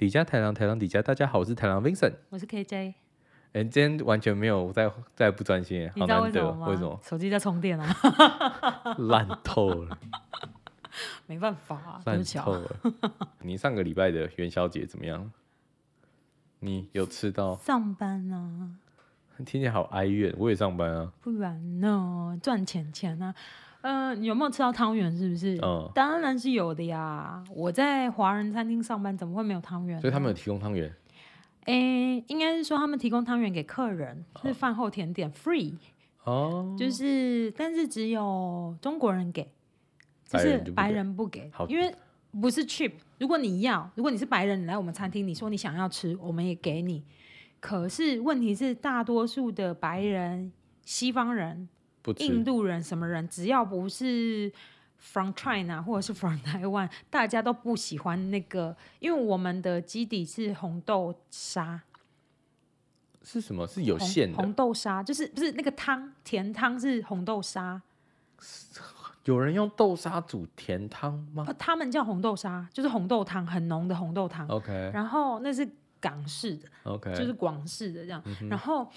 底加台郎，台郎底加，大家好，我是台郎 Vincent，我是 KJ。哎、欸，今天完全没有在在不专心，好难得，为什么？手机在充电 啊，烂透了，没办法啊，烂透了。你上个礼拜的元宵节怎么样？你有吃到？上班啊，听起来好哀怨。我也上班啊，不然呢？赚钱钱啊。嗯、呃，有没有吃到汤圆？是不是？嗯，当然是有的呀。我在华人餐厅上班，怎么会没有汤圆？所以他们有提供汤圆。哎、欸，应该是说他们提供汤圆给客人，是饭后甜点、哦、，free。哦。就是，但是只有中国人给，就是白人不给，因为不是 cheap。如果你要，如果你是白人，你来我们餐厅，你说你想要吃，我们也给你。可是问题是，大多数的白人、西方人。印度人什么人，只要不是 from China 或者是 from 台湾，大家都不喜欢那个，因为我们的基底是红豆沙。是什么？是有限的红，红豆沙，就是不是那个汤甜汤是红豆沙。有人用豆沙煮甜汤吗？他们叫红豆沙，就是红豆汤，很浓的红豆汤。OK，然后那是港式的，OK，就是广式的这样，嗯。然后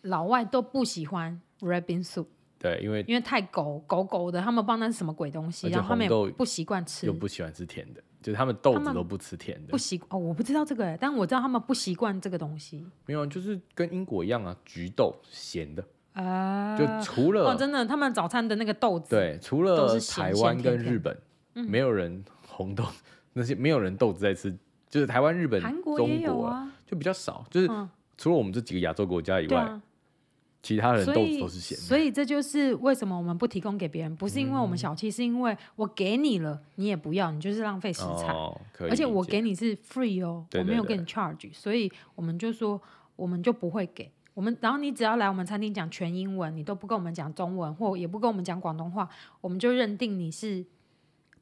老外都不喜欢。Red bean soup，对，因为因为太狗狗狗的，他们不知道那是什么鬼东西，然后他们也不习惯吃，又不喜欢吃甜的，就是他们豆子都不吃甜的，不习哦，我不知道这个哎，但我知道他们不习惯这个东西。没有，就是跟英国一样啊，橘豆咸的啊，就除了哦，真的，他们早餐的那个豆子，对，除了台湾跟日本，没有人红豆那些没有人豆子在吃，就是台湾、日本、韩国、中国啊，就比较少，就是除了我们这几个亚洲国家以外。其他人豆子都是咸的，所以这就是为什么我们不提供给别人，不是因为我们小气，嗯，是因为我给你了，你也不要，你就是浪费食材，哦，而且我给你是 free 哦，对对对，我没有给你 charge，所以我们就说我们就不会给。我们，然后你只要来我们餐厅讲全英文，你都不跟我们讲中文，或也不跟我们讲广东话，我们就认定你是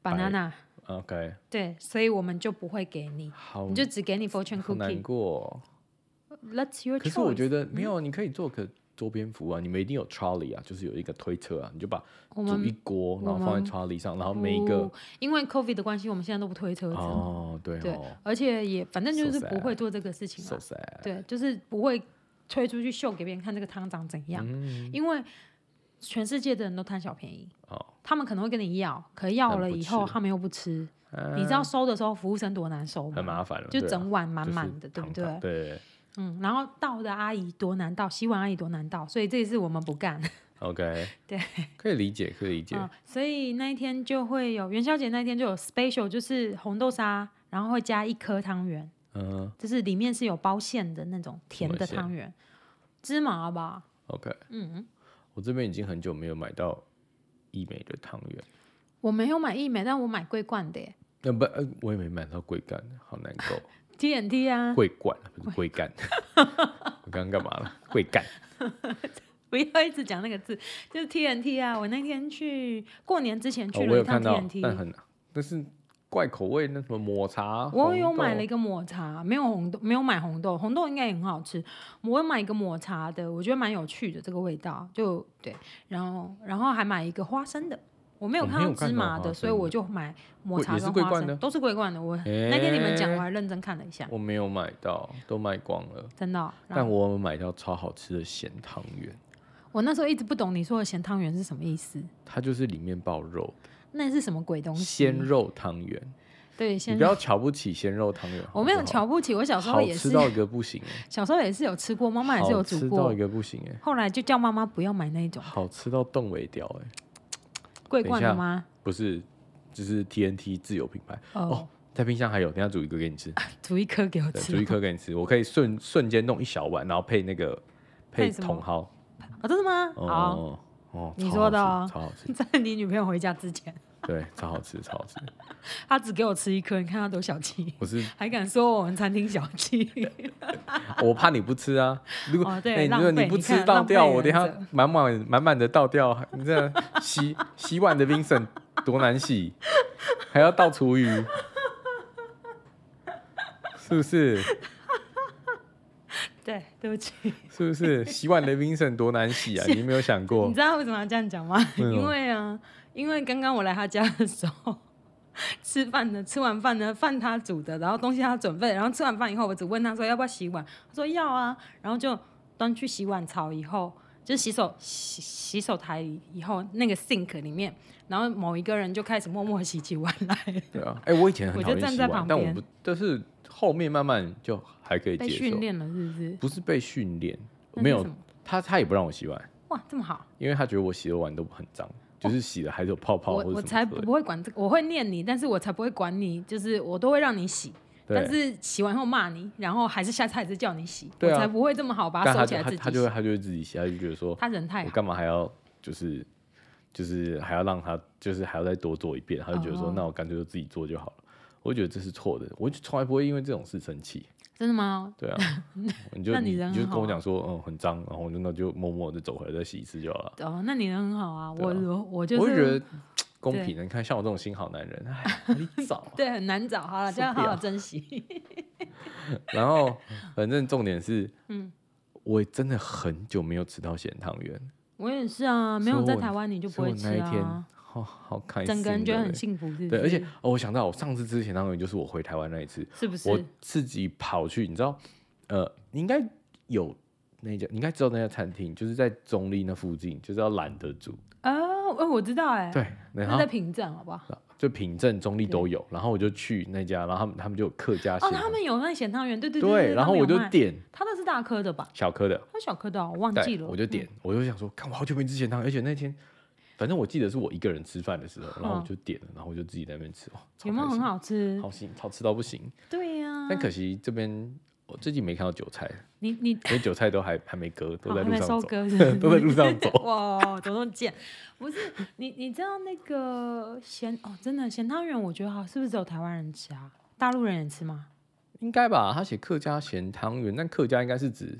banana，OK，对，所以我们就不会给你，你就只给你 fortune cookie，难过，That's your choice。可是我觉得没有，你可以做个。周边服务啊，你们一定有 trolley 啊，就是有一个推车啊，你就把煮一锅，然后放在 trolley 上，然后每一个因为 COVID 的关系，我们现在都不推车子。哦，对哦，对，而且也反正就是不会做这个事情对，就是不会推出去秀给别人看这个汤长怎样，嗯，因为全世界的人都贪小便宜，哦，他们可能会跟你要，可要了以后他们又不吃，嗯，你知道收的时候服务生多难收吗？很麻烦了，就整碗满满的，对不对？对。嗯，然后倒的阿姨多难倒，洗碗阿姨多难倒，所以这一次我们不干。OK，对，可以理解，可以理解。嗯，所以那一天就会有元宵节那一天就有 special，就是红豆沙，然后会加一颗汤圆，嗯，就是里面是有包馅的那种甜的汤圆，芝麻吧。OK，嗯，我这边已经很久没有买到一美的汤圆。我没有买一美，但我买桂冠的耶。那不，我也没买到桂冠，好难过。TNT 啊，桂冠不是桂冠，我刚刚干嘛了？会干，不要一直讲那个字，就是 TNT 啊。我那天去过年之前去了一趟 TNT，、哦、但很但是怪口味，那什么抹茶，我有买了一个抹茶，没有红豆，没有买红豆，红豆应该也很好吃。我有买一个抹茶的，我觉得蛮有趣的，这个味道就对。然后然后还买一个花生的。我没有看到芝麻的，所以我就买抹茶跟花生，都是桂冠的。我、欸、那天你们讲，我还认真看了一下。我没有买到，都卖光了。真的、哦？但我有买到超好吃的咸汤圆。我那时候一直不懂你说的咸汤圆是什么意思。它就是里面包肉。那是什么鬼东西？鲜肉汤圆。对，你不要瞧不起鲜肉汤圆。我没有瞧不起，我小时候也是。吃到一个不行。小时候也是有吃过，妈妈也是有煮过。吃到一个不行哎。后来就叫妈妈不要买那种。好吃到冻尾掉哎。桂冠的吗？不是，就是 TNT 自有品牌哦。哦，在冰箱还有，等下煮一个给你吃。煮一颗给我吃。煮一颗给你吃，我可以瞬瞬间弄一小碗，然后配那个配茼蒿。啊、哦，真的吗？哦哦，哦，你说的哦，超好吃。在你女朋友回家之前。对，超好吃，超好吃。他只给我吃一颗，你看他多小气。我是，还敢说我们餐厅小气？我怕你不吃啊！如果、哦欸、如果你不吃倒掉，我等下满满满满的倒掉。你这洗洗碗的 Vincent 多难洗，还要倒厨余，是不是？对，对不起。是不是洗碗的 Vincent 多难洗啊？你有没有想过？你知道为什么要这样讲吗？因为啊。因为刚刚我来他家的时候，吃饭呢，吃完饭呢，饭他煮的，然后东西他准备，然后吃完饭以后，我只问他说要不要洗碗，他说要啊，然后就端去洗碗槽以后，就是洗手洗洗手台以后那个 sink 里面，然后某一个人就开始默默洗起碗来。对啊，哎、欸，我以前很讨厌洗碗，但我不，但是后面慢慢就还可以接受。被训练了是不是？不是被训练，没有他他也不让我洗碗。哇，这么好！因为他觉得我洗的碗都很脏。就是洗了还是有泡泡，我我才不会管这个，我会念你，但是我才不会管你，就是我都会让你洗，但是洗完后骂你，然后还是下次还是叫你洗，我才不会这么好把它收起来自己洗。他就会他就会自己洗，他就觉得说他人太好，我干嘛还要就是就是还要让他就是还要再多做一遍，他就觉得说那我干脆就自己做就好了。我觉得这是错的，我就从来不会因为这种事生气。真的吗？对啊，你就你就跟我讲说，嗯，很脏，然后我就那就默默的走回来再洗一次就好了。哦，那你人很好啊，我我我就是，我就觉得公平的。你看，像我这种心好男人，难找。对，很难找。好了，就要好好珍惜。然后，反正重点是，嗯，我真的很久没有吃到咸汤圆。我也是啊，没有在台湾你就不会吃啊。哦，好开心，整个人觉得很幸福，是是？对，而且哦，我想到我上次之前当然就是我回台湾那一次，是不是？我自己跑去，你知道，呃，你应该有那家，你应该知道那家餐厅，就是在中立那附近，就是要懒得煮哦，呃，我知道，哎，对，那在平镇，好不好？就平镇、中立都有，然后我就去那家，然后他们他们就有客家哦，他们有那咸汤圆，对对对，然后我就点，他那是大颗的吧？小颗的，他小颗的，我忘记了，我就点，我就想说，看我好久没吃咸汤，而且那天。反正我记得是我一个人吃饭的时候，然后我就点了，然后我就自己在那边吃，有没有很好吃？好行，好吃到不行。对呀。但可惜这边我最近没看到韭菜。你你，因为韭菜都还还没割，都在路上走，都在路上走。哇，怎么那么贱？不是你，你知道那个咸哦，真的咸汤圆，我觉得好，是不是只有台湾人吃啊？大陆人也吃吗？应该吧。他写客家咸汤圆，但客家应该是指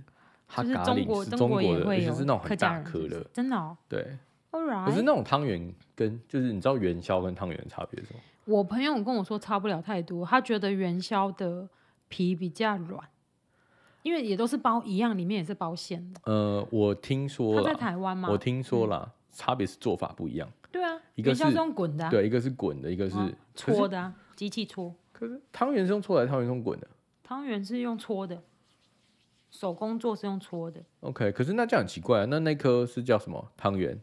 哈嘎岭是中国的，而且是那种很大颗的，真的哦。对。可是那种汤圆跟就是你知道元宵跟汤圆的差别是什么？我朋友跟我说差不了太多，他觉得元宵的皮比较软，因为也都是包一样，里面也是包馅的。呃，我听说他在台湾吗？我听说了，嗯、差别是做法不一样。对啊，一个是用滚的、啊，对，一个是滚的，一个是搓的、啊，机器搓。可是汤圆是用搓的，汤圆是用滚的。汤圆是用搓的，手工做是用搓的。OK，可是那这样很奇怪啊，那那颗是叫什么汤圆？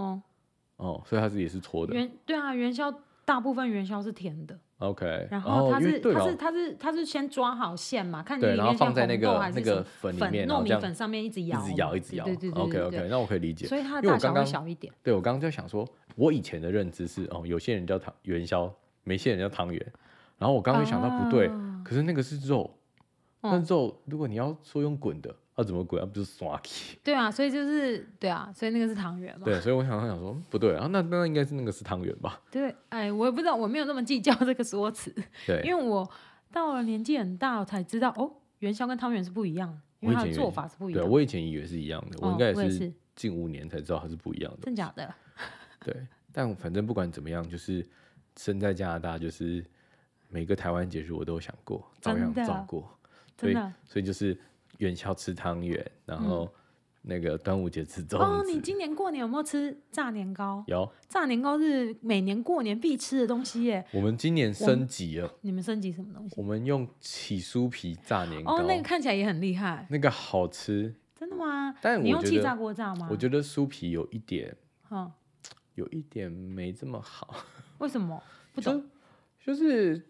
哦，哦，所以它是也是搓的。元对啊，元宵大部分元宵是甜的。OK，然后它是它是它是它是先抓好馅嘛，看你里面放在那个那个粉里面，糯米粉上面一直摇，一直摇，一直摇。对对对 OK OK，那我可以理解。所以它的大小会小一点。对，我刚刚在想说，我以前的认知是哦，有些人叫汤元宵，没些人叫汤圆。然后我刚刚想到不对，可是那个是肉，那肉如果你要说用滚的。要怎么滚？啊不就是刷起？对啊，所以就是对啊，所以那个是汤圆嘛。对，所以我想，想说不对啊，那那应该是那个是汤圆吧？对，哎，我也不知道，我没有那么计较这个说辞。对，因为我到了年纪很大，我才知道哦，元宵跟汤圆是不一样，因为它的做法是不一样。对，我以前以为是一样的，我应该也是近五年才知道它是不一样的。真假的？对，但反正不管怎么样，就是生在加拿大，就是每个台湾节日我都想过，照样照过。所以，所以就是。元宵吃汤圆，然后那个端午节吃粽子。哦，你今年过年有没有吃炸年糕？有，炸年糕是每年过年必吃的东西耶。我们今年升级了。你们升级什么东西？我们用起酥皮炸年糕。哦，那个看起来也很厉害。那个好吃。真的吗？但你用气炸锅炸吗？我觉得酥皮有一点，有一点没这么好。为什么？不懂。就是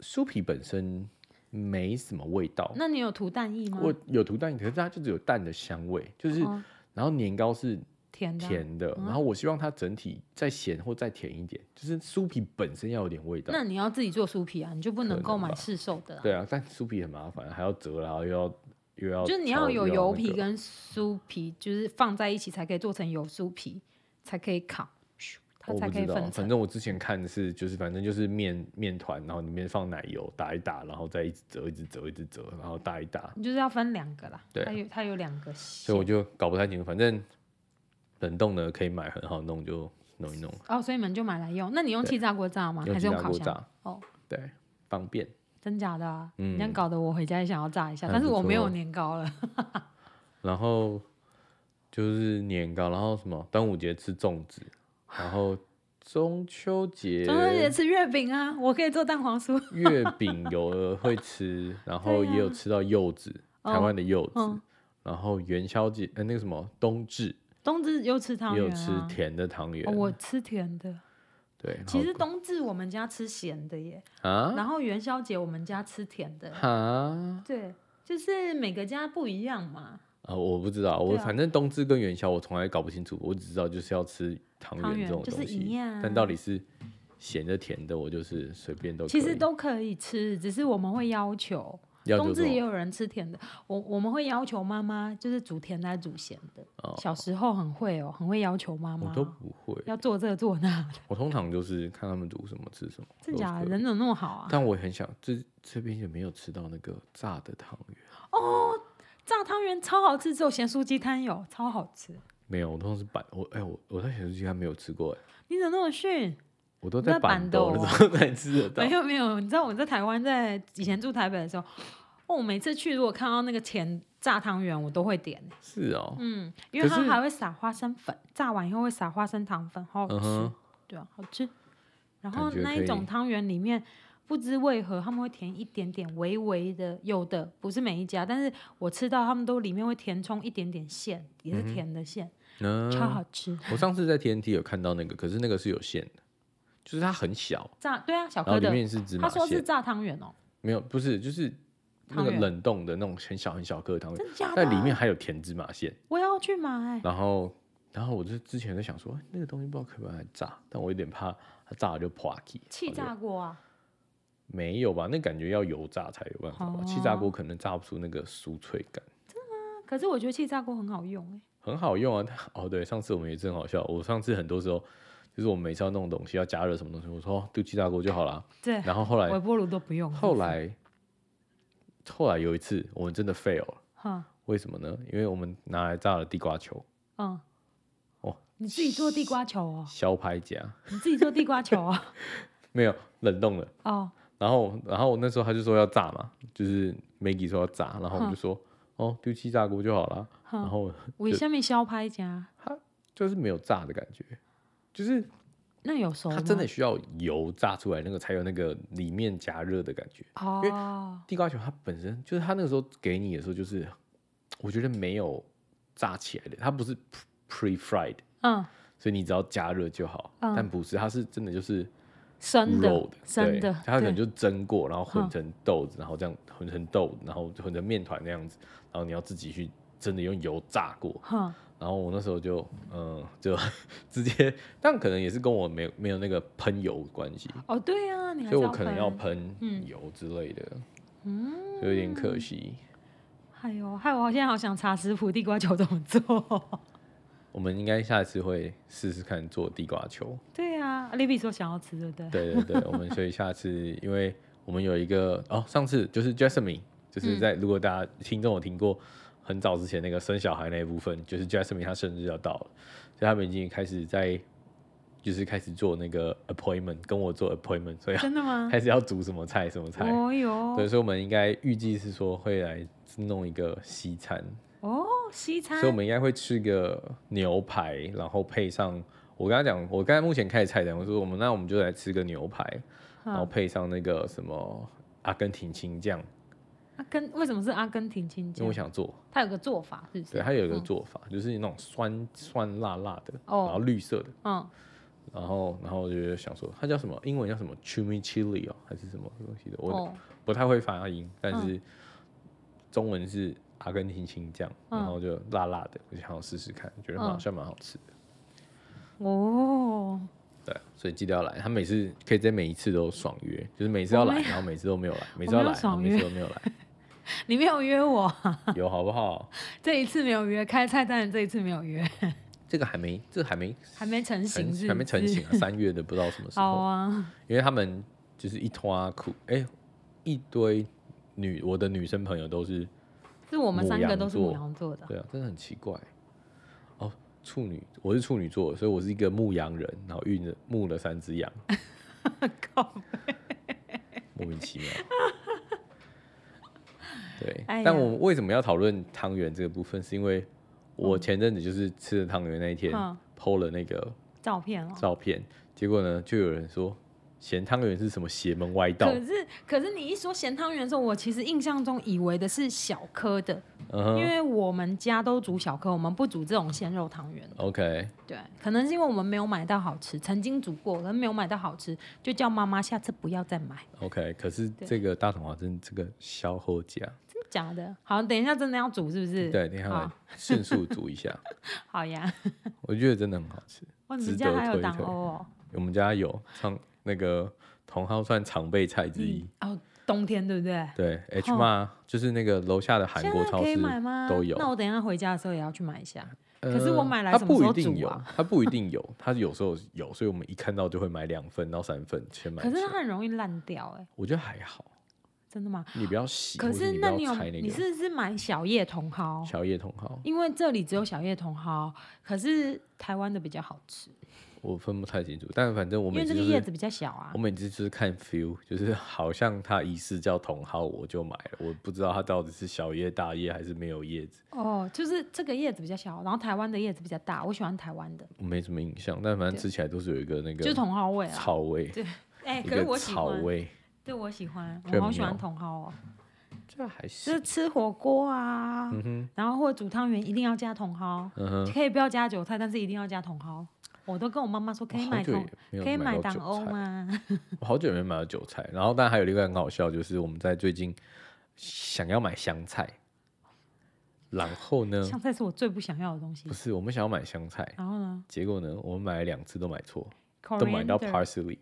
酥皮本身。没什么味道。那你有涂蛋液吗？我有涂蛋液，可是它就只有蛋的香味，就是，哦、然后年糕是甜的，甜的。然后我希望它整体再咸或再甜一点，就是酥皮本身要有点味道。那你要自己做酥皮啊，你就不能购买市售的，啊。对啊，但酥皮很麻烦，还要折，然后又要又要，就是你要有油皮跟酥皮，就是放在一起才可以做成油酥皮，才可以烤。我不知道，反正我之前看的是，就是反正就是面面团，然后里面放奶油打一打，然后再一直折，一直折，一直折，然后打一打。你就是要分两个啦，对，它有它有两个，所以我就搞不太清楚。反正冷冻的可以买，很好弄，就弄一弄。哦，所以你们就买来用。那你用气炸锅炸吗？还是用烤箱？哦，对，方便。真假的啊？嗯，你搞得我回家也想要炸一下，但是我没有年糕了。然后就是年糕，然后什么端午节吃粽子。然后中秋节，中秋节吃月饼啊，我可以做蛋黄酥。月饼有的会吃，然后也有吃到柚子，啊、台湾的柚子。哦、然后元宵节，呃，那个什么冬至，冬至又吃汤圆、啊，又吃甜的汤圆、哦。我吃甜的。对，其实冬至我们家吃咸的耶。啊。然后元宵节我们家吃甜的。啊。对，就是每个家不一样嘛。啊，我不知道，我反正冬至跟元宵我从来搞不清楚，我只知道就是要吃汤圆这种东西，但到底是咸的甜的，我就是随便都可以。其实都可以吃，只是我们会要求。冬至也有人吃甜的，我我们会要求妈妈就是煮甜的还是煮咸的。小时候很会哦，很会要求妈妈。我都不会，要做这个做那。我通常就是看他们煮什么吃什么。真假的？人怎么那么好啊？但我也很想，这这边也没有吃到那个炸的汤圆哦。炸汤圆超好吃，只有咸酥鸡摊有，超好吃。没有，我通常是板我哎、欸、我我在咸酥鸡还没有吃过哎。你怎么那么逊？我都在板豆的时候才吃得到。没有没有，你知道我在台湾，在以前住台北的时候，哦，我每次去如果看到那个甜炸汤圆，我都会点。是哦，嗯，因为它还会撒花生粉，炸完以后会撒花生糖粉，好好吃。嗯、对啊，好吃。然后那一种汤圆里面。不知为何他们会填一点点微微的，有的不是每一家，但是我吃到他们都里面会填充一点点馅，也是甜的馅，嗯、超好吃。我上次在 TNT 有看到那个，可是那个是有馅的，就是它很小，炸对啊，小颗的，里面是芝麻馅。他说是炸汤圆哦，没有，不是，就是那个冷冻的那种很小很小颗的汤圆，但里面还有甜芝麻馅。我要去买。然后，然后我就之前在想说，那个东西不知道可不可以来炸，但我有点怕它炸了就破气。气炸锅啊。没有吧？那感觉要油炸才有办法吧。气炸锅可能炸不出那个酥脆感。真的吗？可是我觉得气炸锅很好用哎。很好用啊！哦，对，上次我们也真好笑。我上次很多时候就是我们每次要弄东西，要加热什么东西，我说丢气炸锅就好了。对。然后后来微波炉都不用。后来，后来有一次我们真的 fail 了。哈。为什么呢？因为我们拿来炸了地瓜球。嗯。哦。你自己做地瓜球哦？削拍夹。你自己做地瓜球啊？没有，冷冻了。哦。然后，然后那时候他就说要炸嘛，就是 Maggie 说要炸，然后我们就说哦，丢气炸锅就好了。然后为什么烧拍家？它就是没有炸的感觉，就是那有熟，它真的需要油炸出来，那个才有那个里面加热的感觉。哦，因为地瓜球它本身就是它那个时候给你的时候，就是我觉得没有炸起来的，它不是 pre-fried，嗯，所以你只要加热就好。但不是，它是真的就是。生的，生的，它可能就蒸过，然后混成豆子，然后这样混成豆，然后混成面团那样子，然后你要自己去真的用油炸过。然后我那时候就，嗯，就直接，但可能也是跟我没有没有那个喷油关系。哦，对啊，所以我可能要喷油之类的，嗯，有点可惜。哎呦，害我现在好想查食谱，地瓜球怎么做。我们应该下次会试试看做地瓜球。对啊，Libby 说想要吃，对不对？对对对，我们所以下次，因为我们有一个哦，上次就是 Jasmine，就是在、嗯、如果大家听众有听过很早之前那个生小孩那一部分，就是 Jasmine 她生日要到了，所以他们已经开始在就是开始做那个 appointment，跟我做 appointment，所以真的吗？开始要煮什么菜什么菜？哦哟，对，所以我们应该预计是说会来弄一个西餐。哦，西餐，所以我们应该会吃个牛排，然后配上我跟他讲，我刚才目前开始菜单，我说我们那我们就来吃个牛排，然后配上那个什么阿根廷青酱。阿根为什么是阿根廷青酱？因为我想做，它有个做法是不是？对，它有一个做法，嗯、就是那种酸酸辣辣的，然后绿色的，嗯，然后然后我就想说，它叫什么？英文叫什么？chimichili 哦，还是什么东西的？我不太会发音，但是中文是。阿根廷青酱，然后就辣辣的，我就想要试试看，觉得好像蛮好吃的。哦，对，所以记得要来。他每次可以在每一次都爽约，就是每次要来，然后每次都没有来，每次要来，每次都没有来。你没有约我？有好不好？这一次没有约，开菜单这一次没有约。这个还没，这个还没，还没成型，还没成型啊！三月的不知道什么时候。好啊，因为他们就是一拖苦，哎，一堆女，我的女生朋友都是。是我们三个都是牡羊座的，对啊，真的很奇怪。哦，处女，我是处女座，所以我是一个牧羊人，然后运了牧了三只羊，莫名其妙。对，哎、但我为什么要讨论汤圆这个部分？是因为我前阵子就是吃了汤圆那一天，PO、嗯、了那个照片哦，照片。结果呢，就有人说。咸汤圆是什么邪门歪道？可是，可是你一说咸汤圆的时候，我其实印象中以为的是小颗的，uh-huh. 因为我们家都煮小颗，我们不煮这种鲜肉汤圆。OK，对，可能是因为我们没有买到好吃，曾经煮过，可能没有买到好吃，就叫妈妈下次不要再买。OK，可是这个大同华真这个消后价，假的？好，等一下真的要煮是不是？对，等一下迅速煮一下。好呀，我觉得真的很好吃。我们家还有党欧哦，我们家有常。那个茼蒿算常备菜之一哦，冬天对不对？对，H 妈就是那个楼下的韩国超市都有。那我等一下回家的时候也要去买一下。可是我买来？它不一定有，它不一定有，它有时候有，所以我们一看到就会买两份到三份先买。可是它很容易烂掉哎。我觉得还好。真的吗？你不要洗。可是那你有你是不是买小叶茼蒿？小叶茼蒿，因为这里只有小叶茼蒿，可是台湾的比较好吃。我分不太清楚，但反正我每次、就是、因为这个叶子比较小啊。我每次就是看 feel，就是好像它疑似叫茼蒿，我就买了。我不知道它到底是小叶大叶还是没有叶子。哦，就是这个叶子比较小，然后台湾的叶子比较大。我喜欢台湾的。我没什么印象，但反正吃起来都是有一个那个就是茼蒿味啊，草味。对，哎、欸，可是我喜欢。草味。对，我喜欢，我好喜欢茼蒿哦。这还行就是吃火锅啊、嗯，然后或者煮汤圆一定要加茼蒿、嗯，可以不要加韭菜，但是一定要加茼蒿。我都跟我妈妈说可以买茼，可以买党欧吗？我好久没买到韭菜，然后但还有另外很好笑，就是我们在最近想要买香菜，然后呢，香菜是我最不想要的东西。不是，我们想要买香菜，然后呢？结果呢，我们买了两次都买错，都买到 parsley。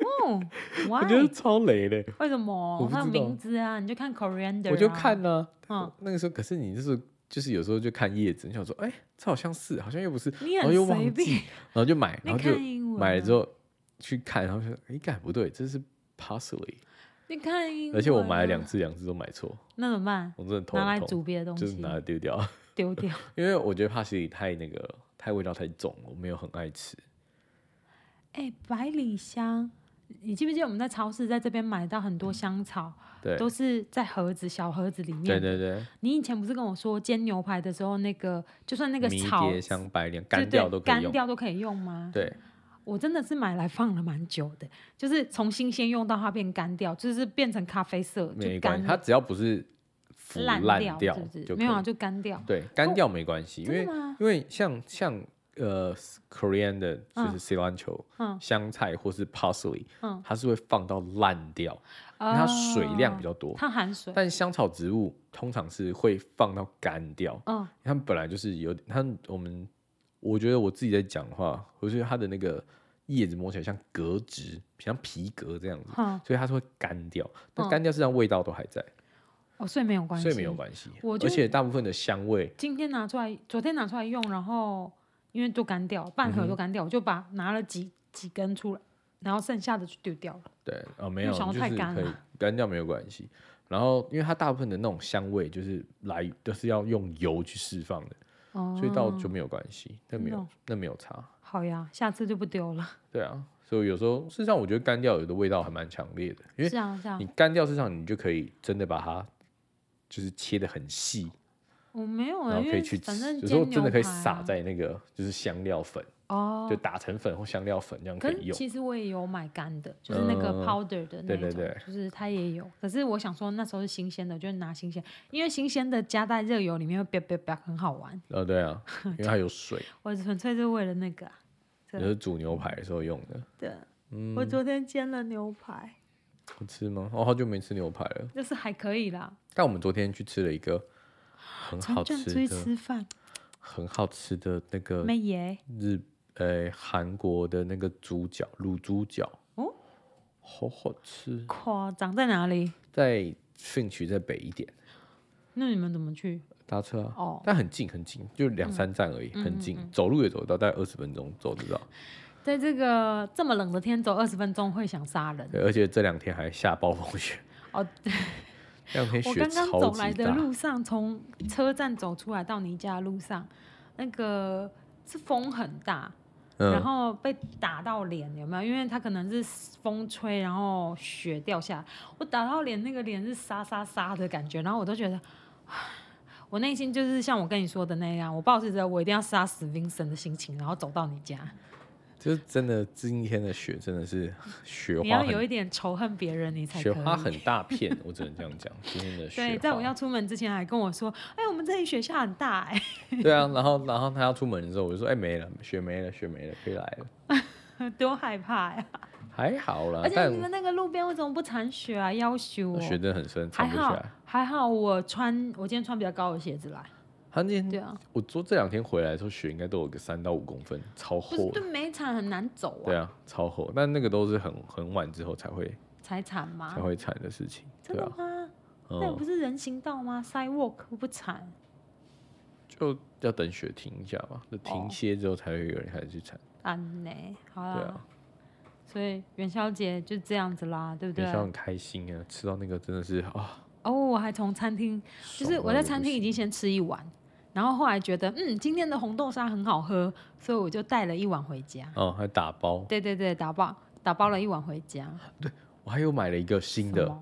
哦，我觉得超雷的。为什么？它有名字啊，你就看 coriander，我就看呢、啊。嗯，那个时候可是你就是。就是有时候就看叶子，你想说，哎、欸，这好像是，好像又不是，然后又忘记，然后就买，然后就买了之后去看，然后说，哎，干不对，这是 parsley。你看，而且我买了两次，两次都买错，那怎么办？我真的头拿来煮别的东西，就是拿来丢掉，丢掉。因为我觉得 parsley 太那个，太味道太重了，我没有很爱吃。哎、欸，百里香。你记不记得我们在超市在这边买到很多香草，对，都是在盒子小盒子里面。对对对。你以前不是跟我说煎牛排的时候，那个就算那个草，迷迭香、白莲干掉都可以用，干掉都可以用吗？对。我真的是买来放了蛮久的，就是从新鲜用到它变干掉，就是变成咖啡色就干。它只要不是烂掉，掉是不是？没有啊，就干掉。对，干掉没关系，因为因为像像。呃 Korean 的就是 cilantro、嗯、香菜或是 parsley，、嗯、它是会放到烂掉、嗯，因为它水量比较多，它含水。但香草植物通常是会放到干掉，嗯，它们本来就是有它我们我觉得我自己在讲话，我觉得它的那个叶子摸起来像革质，像皮革这样子，嗯、所以它是会干掉。那干掉实际上味道都还在，哦，所以没有关系，所以没有关系。而且大部分的香味，今天拿出来，昨天拿出来用，然后。因为都干掉，半盒都干掉，嗯，我就把拿了几几根出来，然后剩下的就丢掉了。对，哦，没有，就是可以干掉没有关系。然后，因为它大部分的那种香味就是来都是要用油去释放的，哦，所以倒就没有关系，那没有那没有差。好呀，下次就不丢了。对啊，所以有时候事实上我觉得干掉有的味道还蛮强烈的，因为是啊是啊，你干掉事实上你就可以真的把它就是切的很细。我没有，然后可以去吃，有时候真的可以撒在那个就是香料粉哦，就打成粉或香料粉这样可以用。其实我也有买干的，就是那个 powder 的那种，对对对，就是它也有。可是我想说那时候是新鲜的，就拿新鲜，因为新鲜的加在热油里面会哒哒哒很好玩。哦，对啊，因为它有水。我纯粹是为了那个，就是煮牛排的时候用的。对，嗯，我昨天煎了牛排，好吃吗？我好久没吃牛排了，就是还可以啦。但我们昨天去吃了一个。很好吃的，吃饭很好吃的那个日呃韩国的那个猪脚卤猪脚哦，好好吃。夸张在哪里？在训区再北一点。那你们怎么去？搭车啊。哦。但很近很近，就两三站而已，嗯、很近、嗯，走路也走得到，大概二十分钟走得到。在这个这么冷的天，走二十分钟会想杀人。对，而且这两天还下暴风雪。哦。我刚刚走来的路上，从车站走出来到你家的路上，那个是风很大，嗯、然后被打到脸，有没有？因为它可能是风吹，然后雪掉下来，我打到脸，那个脸是沙沙沙的感觉，然后我都觉得，我内心就是像我跟你说的那样，我抱着我一定要杀死 Vincent 的心情，然后走到你家。就是真的，今天的雪真的是雪花。你要有一点仇恨别人，你才雪花很大片，我只能这样讲。今天的雪，对，在我要出门之前还跟我说：“哎、欸，我们这里雪下很大。”哎，对啊，然后然后他要出门的时候，我就说：“哎、欸，没了，雪没了，雪没了，可以来了。”多害怕呀！还好啦，而且你们那个路边为什么不铲雪啊？要修、喔，雪真的很深，铲不起来。还好我穿，我今天穿比较高的鞋子来。他那天对啊，我说这两天回来的时候，雪应该都有个三到五公分，超厚。对，没铲很难走啊。对啊，超厚，但那个都是很很晚之后才会才铲吗？才会铲的事情。真的吗？那、啊、不是人行道吗？Sidewalk 不铲，就要等雪停一下嘛，就停歇之后才会有人开始去铲。安呢，好了。对啊。所以元宵节就这样子啦，对不对？元宵很开心啊，吃到那个真的是啊。哦，我还从餐厅，就是我在餐厅已经先吃一碗。然后后来觉得，嗯，今天的红豆沙很好喝，所以我就带了一碗回家。哦，还打包。对对对，打包打包了一碗回家。对，我还有买了一个新的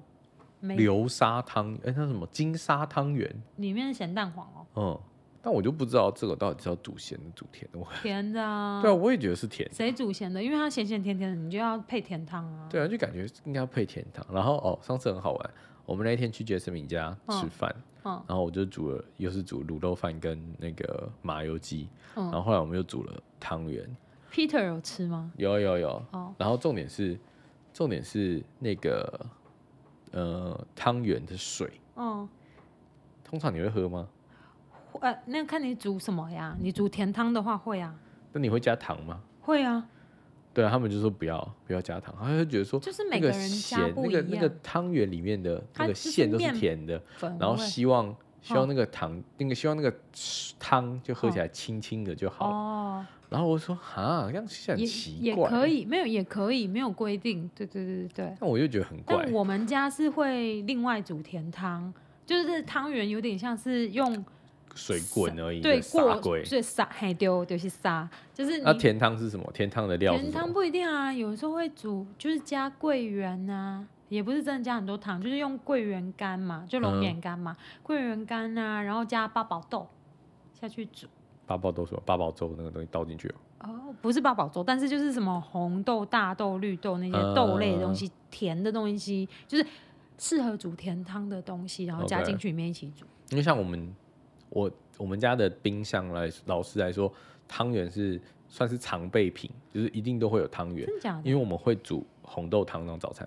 流沙汤，哎，那什么金沙汤圆，里面是咸蛋黄哦。嗯，但我就不知道这个到底是要煮咸的煮甜的。甜的啊。对啊，我也觉得是甜。谁煮咸的？因为它咸咸甜甜的，你就要配甜汤啊。对啊，就感觉应该要配甜汤。然后哦，上次很好玩，我们那一天去杰斯敏家吃饭。然后我就煮了，又是煮卤肉饭跟那个麻油鸡。嗯、然后后来我们又煮了汤圆。Peter 有吃吗？有有有。哦、然后重点是，重点是那个呃汤圆的水。嗯。通常你会喝吗？呃，那看你煮什么呀？你煮甜汤的话会啊。那你会加糖吗？会啊。对啊，他们就说不要不要加糖，他就觉得说就是每个人咸那个那个汤圆里面的那个馅都是甜的，然后希望希望那个糖那个希望那个汤就喝起来清清的就好哦。然后我说啊，这样其实很奇怪，也可以没有也可以没有规定，对对对对。那我就觉得很怪。但我们家是会另外煮甜汤，就是汤圆有点像是用。水滚而已，对，过所以沙还丢就是沙，就是那甜汤是什么？甜汤的料？甜汤不一定啊，有时候会煮，就是加桂圆啊，也不是真的加很多糖，就是用桂圆干嘛，就龙眼干嘛，嗯、桂圆干啊，然后加八宝豆下去煮。八宝豆什么？八宝粥那个东西倒进去哦。哦，不是八宝粥，但是就是什么红豆、大豆、绿豆那些豆类的东西，嗯、甜的东西，就是适合煮甜汤的东西，然后加进去里面一起煮。因为像我们。我我们家的冰箱来老实来说，汤圆是算是常备品，就是一定都会有汤圆。真假的？因为我们会煮红豆汤当早餐。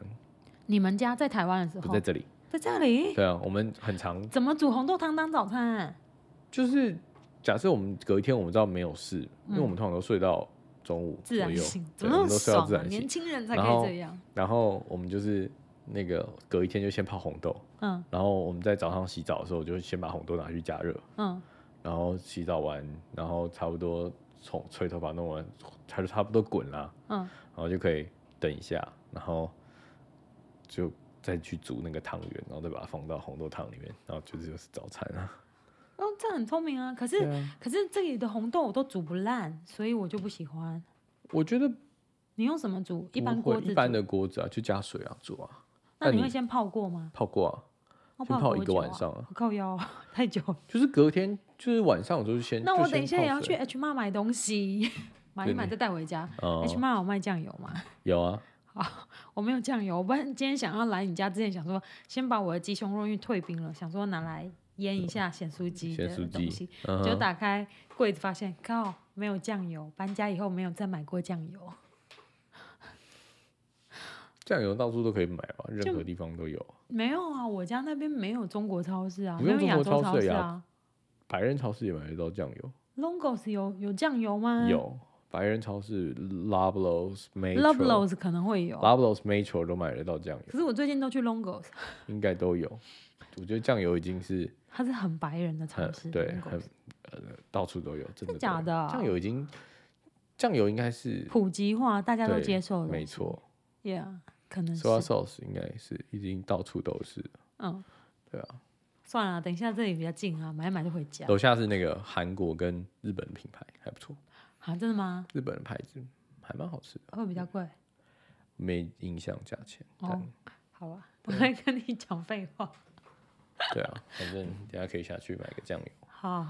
你们家在台湾的时候？不在这里。在这里？对啊，我们很常。怎么煮红豆汤当早餐？就是假设我们隔一天我们知道没有事，因为我们通常都睡到中午左右，怎么那么爽啊？年轻人才可以这样。然后我们就是。那个隔一天就先泡红豆，嗯，然后我们在早上洗澡的时候就先把红豆拿去加热，嗯，然后洗澡完，然后差不多从吹头发弄完，它就差不多滚了，嗯，然后就可以等一下，然后就再去煮那个汤圆，然后再把它放到红豆汤里面，然后就这就是早餐啊。哦，这很聪明啊！可是、啊、可是这里的红豆我都煮不烂，所以我就不喜欢。我觉得你用什么煮？一般锅子？一般的锅子啊，就加水啊煮啊。那你会先泡过吗？泡过啊，先泡一个晚上啊。靠腰太久。就是隔天，就是晚上我 就先。那我等一下也要去 H Mart 买东西，买一买再带回家。H Mart 有卖酱油吗？有啊。好，我没有酱油，我不然今天想要来你家之前想说，先把我的鸡胸肉因为退冰了，想说拿来腌一下咸酥鸡的东西。结果打开柜子发现，靠，没有酱油。搬家以后没有再买过酱油。酱油到处都可以买吧，任何地方都有。没有啊，我家那边没有中国超市啊，没有亚洲超市啊。白人超市也买得到酱油。Longos 有有酱油吗？有，白人超市 Loblaws、Metro、Loblaws 可能会有，Loblaws、Metro 都买得到酱油。可是我最近都去 Longos，应该都有。我觉得酱油已经是，它是很白人的超市，对，很呃到处都有，真的假的？酱油已经，酱油应该是普及化，大家都接受了，没错。Yeah。可能是 soy sauce 应该是已经到处都是。嗯，对啊。算了，等一下这里比较近啊，买一买就回家。楼下是那个韩国跟日本的品牌，还不错。啊，真的吗？日本的牌子还蛮好吃的。会比较贵？没印象价钱。哦，好吧，不会跟你讲废话。对啊，反正等下可以下去买个酱油。好。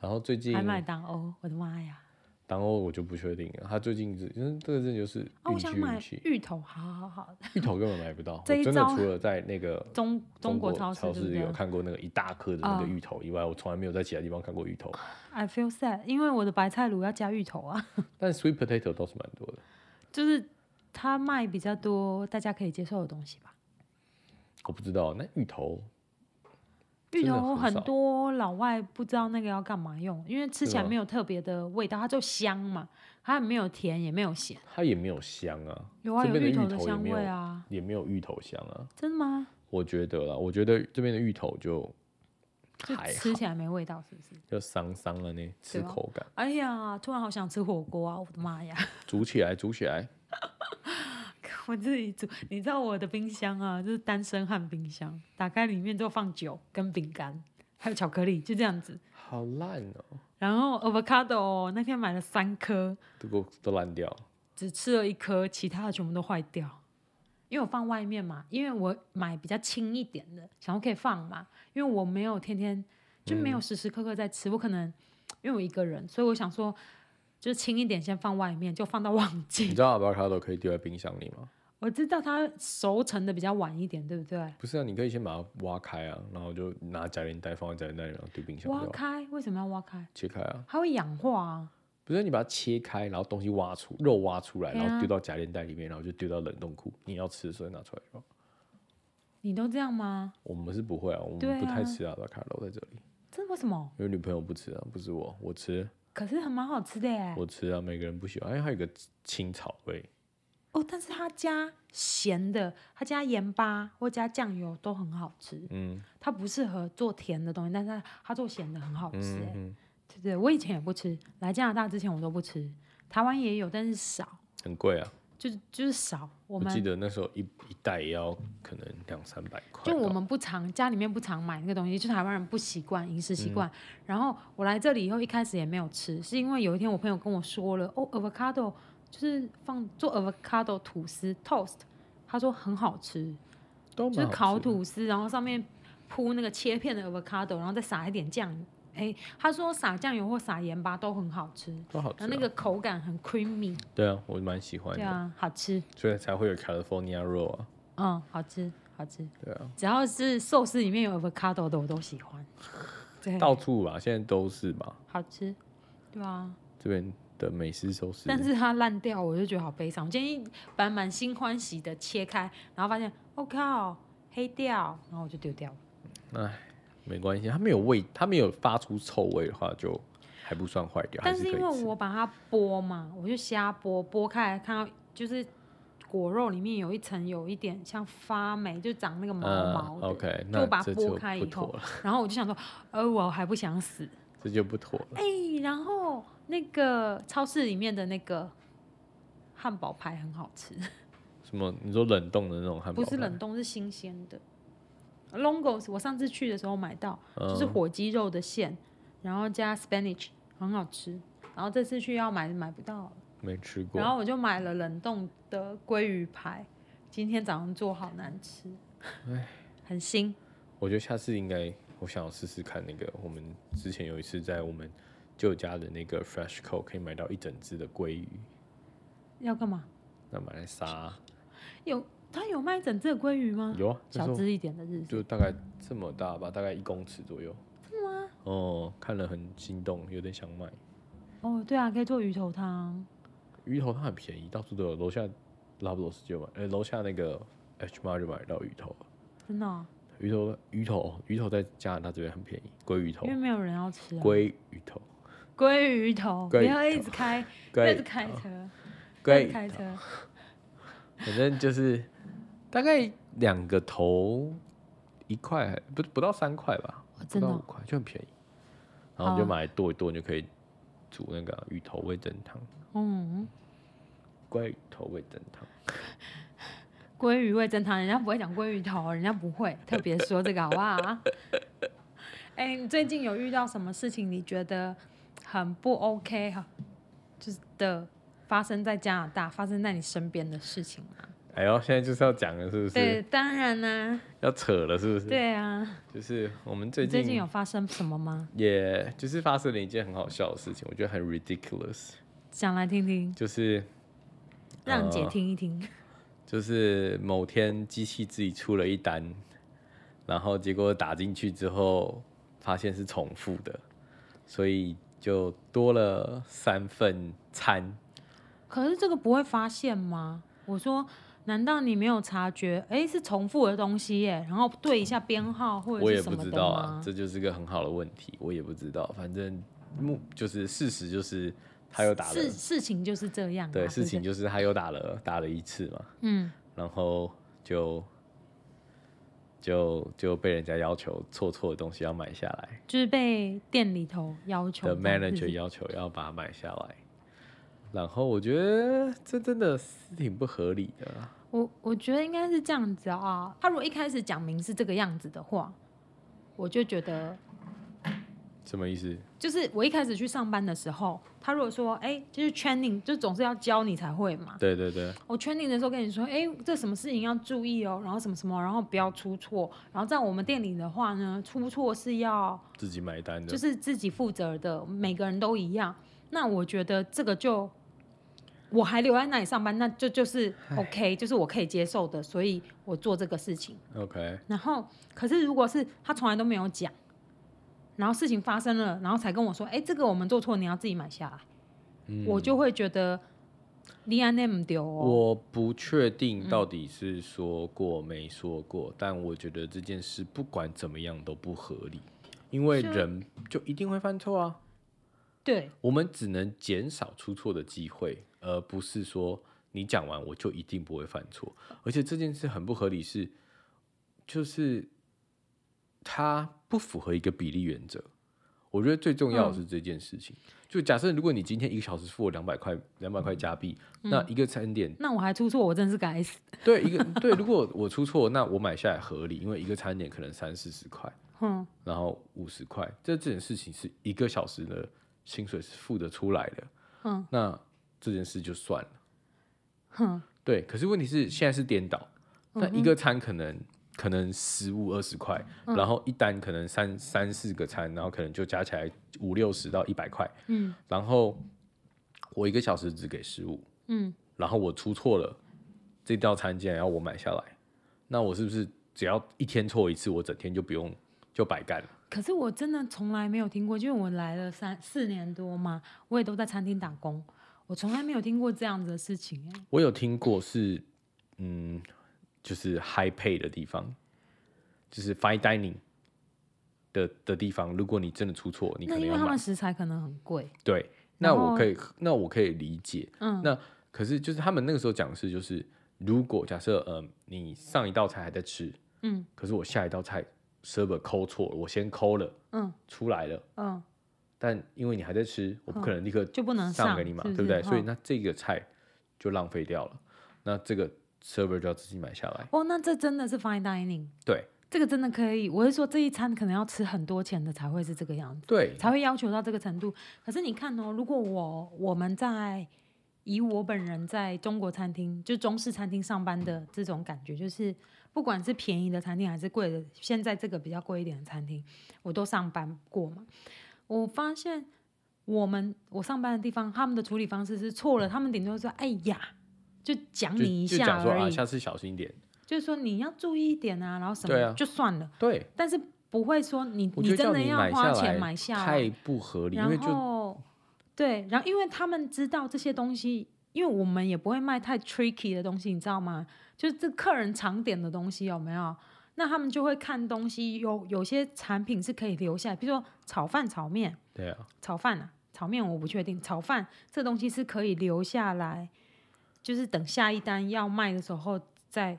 然后最近还麦当欧，我的妈呀！东欧我就不确定了，他最近是，因为这个真的就是运气运气。芋头，好好好。芋头根本买不到，我真的除了在那个 中中国超市有看过那个一大颗的那个芋头以外，我从来没有在其他地方看过芋头。I feel sad，因为我的白菜卤要加芋头啊。但 sweet potato 倒是蛮多的，就是它卖比较多，大家可以接受的东西吧。我不知道，那芋头。芋头很多老外不知道那个要干嘛用，因为吃起来没有特别的味道，它就香嘛，它也没有甜也没有咸，它也没有香啊。有啊，有芋头的香味啊，也没有芋头香啊。真的吗？我觉得啦，我觉得这边的芋头就就吃起来没味道，是不是？就桑桑了呢，吃口感。哎呀，突然好想吃火锅啊！我的妈呀！煮起来，煮起来。我自己煮，你知道我的冰箱啊，就是单身汉冰箱，打开里面就放酒跟饼干，还有巧克力，就这样子。好烂哦！然后 avocado 那天买了三颗，都都烂掉，只吃了一颗，其他的全部都坏掉。因为我放外面嘛，因为我买比较轻一点的，想说可以放嘛，因为我没有天天就没有时时刻刻在吃，嗯、我可能因为我一个人，所以我想说。就轻一点，先放外面，就放到忘记。你知道 avocado 可以丢在冰箱里吗？我知道它熟成的比较晚一点，对不对？不是啊，你可以先把它挖开啊，然后就拿夹链袋放在夹链袋里，然后丢冰箱。挖开？为什么要挖开？切开啊。它会氧化啊。不是，你把它切开，然后东西挖出肉挖出来，然后丢到夹链袋里面，然后就丢到冷冻库。你要吃的时候拿出来就好。你都这样吗？我们是不会啊，我们不太吃 avocado 在这里。这为什么？因为女朋友不吃啊，不是我，我吃。可是很蛮好吃的耶！我吃啊，每个人不喜欢，因为它有个青草味。哦，但是它加咸的，它加盐巴或加酱油都很好吃。嗯，它不适合做甜的东西，但是它做咸的很好吃。哎、嗯，对对，我以前也不吃，来加拿大之前我都不吃，台湾也有，但是少。很贵啊。就是就是少，我们我记得那时候一一袋也要可能两三百块。就我们不常家里面不常买那个东西，就台湾人不习惯饮食习惯。嗯、然后我来这里以后，一开始也没有吃，是因为有一天我朋友跟我说了，哦，avocado 就是放做 avocado 吐司 toast，他说很好吃，都就是烤吐司，然后上面铺那个切片的 avocado，然后再撒一点酱。哎、欸，他说撒酱油或撒盐巴都很好吃，都好吃、啊，那个口感很 creamy。对啊，我蛮喜欢的。对啊，好吃。所以才会有 California roll 啊。嗯，好吃，好吃。对啊，只要是寿司里面有 avocado 的，我都喜欢。对，到处吧，现在都是吧。好吃，对啊。这边的美式寿司，但是它烂掉，我就觉得好悲伤。我今天本来满心欢喜的切开，然后发现，我、哦、靠，黑掉，然后我就丢掉了。哎。没关系，它没有味，它没有发出臭味的话，就还不算坏掉。但是因为我把它剥嘛，我就瞎剥，剥开来看到就是果肉里面有一层有一点像发霉，就长那个毛毛的。Uh, OK，就把它剥开以后，然后我就想说，呃，我还不想死，这就不妥了。哎、欸，然后那个超市里面的那个汉堡排很好吃。什么？你说冷冻的那种汉堡？不是冷冻，是新鲜的。Longos，我上次去的时候买到，就是火鸡肉的馅，嗯、然后加 spinach，很好吃。然后这次去要买买不到，没吃过。然后我就买了冷冻的鲑鱼排，今天早上做好难吃，唉，很腥。我觉得下次应该，我想要试试看那个，我们之前有一次在我们旧家的那个 Freshco 可以买到一整只的鲑鱼，要干嘛？那买来杀。有。他有卖整只鲑鱼吗？有啊，小只一点的日子，就大概这么大吧，大概一公尺左右。哦，看了很心动，有点想买。哦，对啊，可以做鱼头汤。鱼头汤很便宜，到处都有。楼下拉布罗斯就买，哎，楼下那个 H Mart 就买到鱼头。真的、哦？鱼头，鱼头，鱼头在加拿大这边很便宜，鲑鱼头。因为没有人要吃、啊。鲑鱼头。鲑鱼头。不要一直开，一直开车。鲑开车。反正就是。大概两个头一块，不不到三块吧，不到五块就很便宜。然后你就买来剁一剁，你就可以煮那个鱼头味噌汤。嗯，鲑鱼头味噌汤。鲑鱼味噌汤，人家不会讲鲑鱼头，人家不会特别说这个，好不好？哎、欸，你最近有遇到什么事情？你觉得很不 OK 哈？就是的，发生在加拿大，发生在你身边的事情吗？哎呦，现在就是要讲了，是不是？对，当然啦。要扯了，是不是？对啊。就是我们最近最近有发生什么吗？也、就是发生了一件很好笑的事情，我觉得很 ridiculous。讲来听听，就是让姐听一听。就是某天机器自己出了一单，然后结果打进去之后，发现是重复的，所以就多了三份餐。可是这个不会发现吗？我说，难道你没有察觉？哎，是重复的东西耶，然后对一下编号或者是什么？我也不知道啊，这就是个很好的问题，我也不知道。反正目就是事实就是。他又打了，事事情就是这样。对，事情就是他又打了打了一次嘛。嗯，然后就就就被人家要求错错的东西要买下来，就是被店里头要求的 manager 要求要把它买下来。然后我觉得这真的是挺不合理的。我我觉得应该是这样子啊，他如果一开始讲明是这个样子的话，我就觉得。什么意思？就是我一开始去上班的时候，他如果说，哎、欸，就是 training，就总是要教你才会嘛。对对对。我 training 的时候跟你说，哎、欸，这什么事情要注意哦，然后什么什么，然后不要出错。然后在我们店里的话呢，出错是要自己买单的，就是自己负责的，每个人都一样。那我觉得这个就我还留在那里上班，那就就是 OK，就是我可以接受的，所以我做这个事情。OK。然后，可是如果是他从来都没有讲。然后事情发生了，然后才跟我说：“哎，这个我们做错，你要自己买下来。嗯”我就会觉得你安那么丢。我不确定到底是说过没说过，嗯，但我觉得这件事不管怎么样都不合理，因为人就一定会犯错啊。对，我们只能减少出错的机会，而不是说你讲完我就一定不会犯错。而且这件事很不合理是，是就是。它不符合一个比例原则，我觉得最重要的是这件事情。嗯、就假设如果你今天一个小时付我两百块，两百块加币，嗯，那一个餐点，那我还出错，我真是该死。对，一个对，如果我出错，那我买下来合理，因为一个餐点可能三四十块，嗯，然后五十块，这这件事情是一个小时的薪水是付得出来的，嗯，那这件事就算了，嗯，对。可是问题是现在是颠倒，那一个餐可能。可能十五二十块，然后一单可能三三四个餐，然后可能就加起来五六十到一百块。嗯，然后我一个小时只给十五。嗯，然后我出错了，这道餐竟然要我买下来，那我是不是只要一天错一次，我整天就不用就白干了？可是我真的从来没有听过，因为我来了三四年多嘛，我也都在餐厅打工，我从来没有听过这样子的事情。我有听过是，嗯。就是 high pay 的地方，就是 fine dining 的的地方。如果你真的出错，你可能。因为他们食材可能很贵。对，那我可以，那我可以理解。嗯。那可是就是他们那个时候讲的是，就是如果假设呃你上一道菜还在吃，嗯，可是我下一道菜 server 抠错了，我先抠了，嗯，出来了，嗯，但因为你还在吃，我不可能立刻就不能上给你嘛，对不对？所以那这个菜就浪费掉了。那这个。server 就要自己买下来。哦，那这真的是 fine dining。对，这个真的可以。我是说，这一餐可能要吃很多钱的才会是这个样子，对，才会要求到这个程度。可是你看哦，如果我我们在以我本人在中国餐厅，就中式餐厅上班的这种感觉，就是不管是便宜的餐厅还是贵的，现在这个比较贵一点的餐厅，我都上班过嘛。我发现我们我上班的地方，他们的处理方式是错了，他们顶多说：“哎呀。”就讲你一下而已，啊，下次小心一点。就是说你要注意一点啊，然后什么，啊、就算了。对，但是不会说你你真的要花钱买下来，太不合理。然后对，然后因为他们知道这些东西，因为我们也不会卖太 tricky 的东西，你知道吗？就是这客人常点的东西有没有？那他们就会看东西，有有些产品是可以留下来，比如说炒饭、炒面。对啊，炒饭啊，炒面我不确定，炒饭这东西是可以留下来。就是等下一单要卖的时候再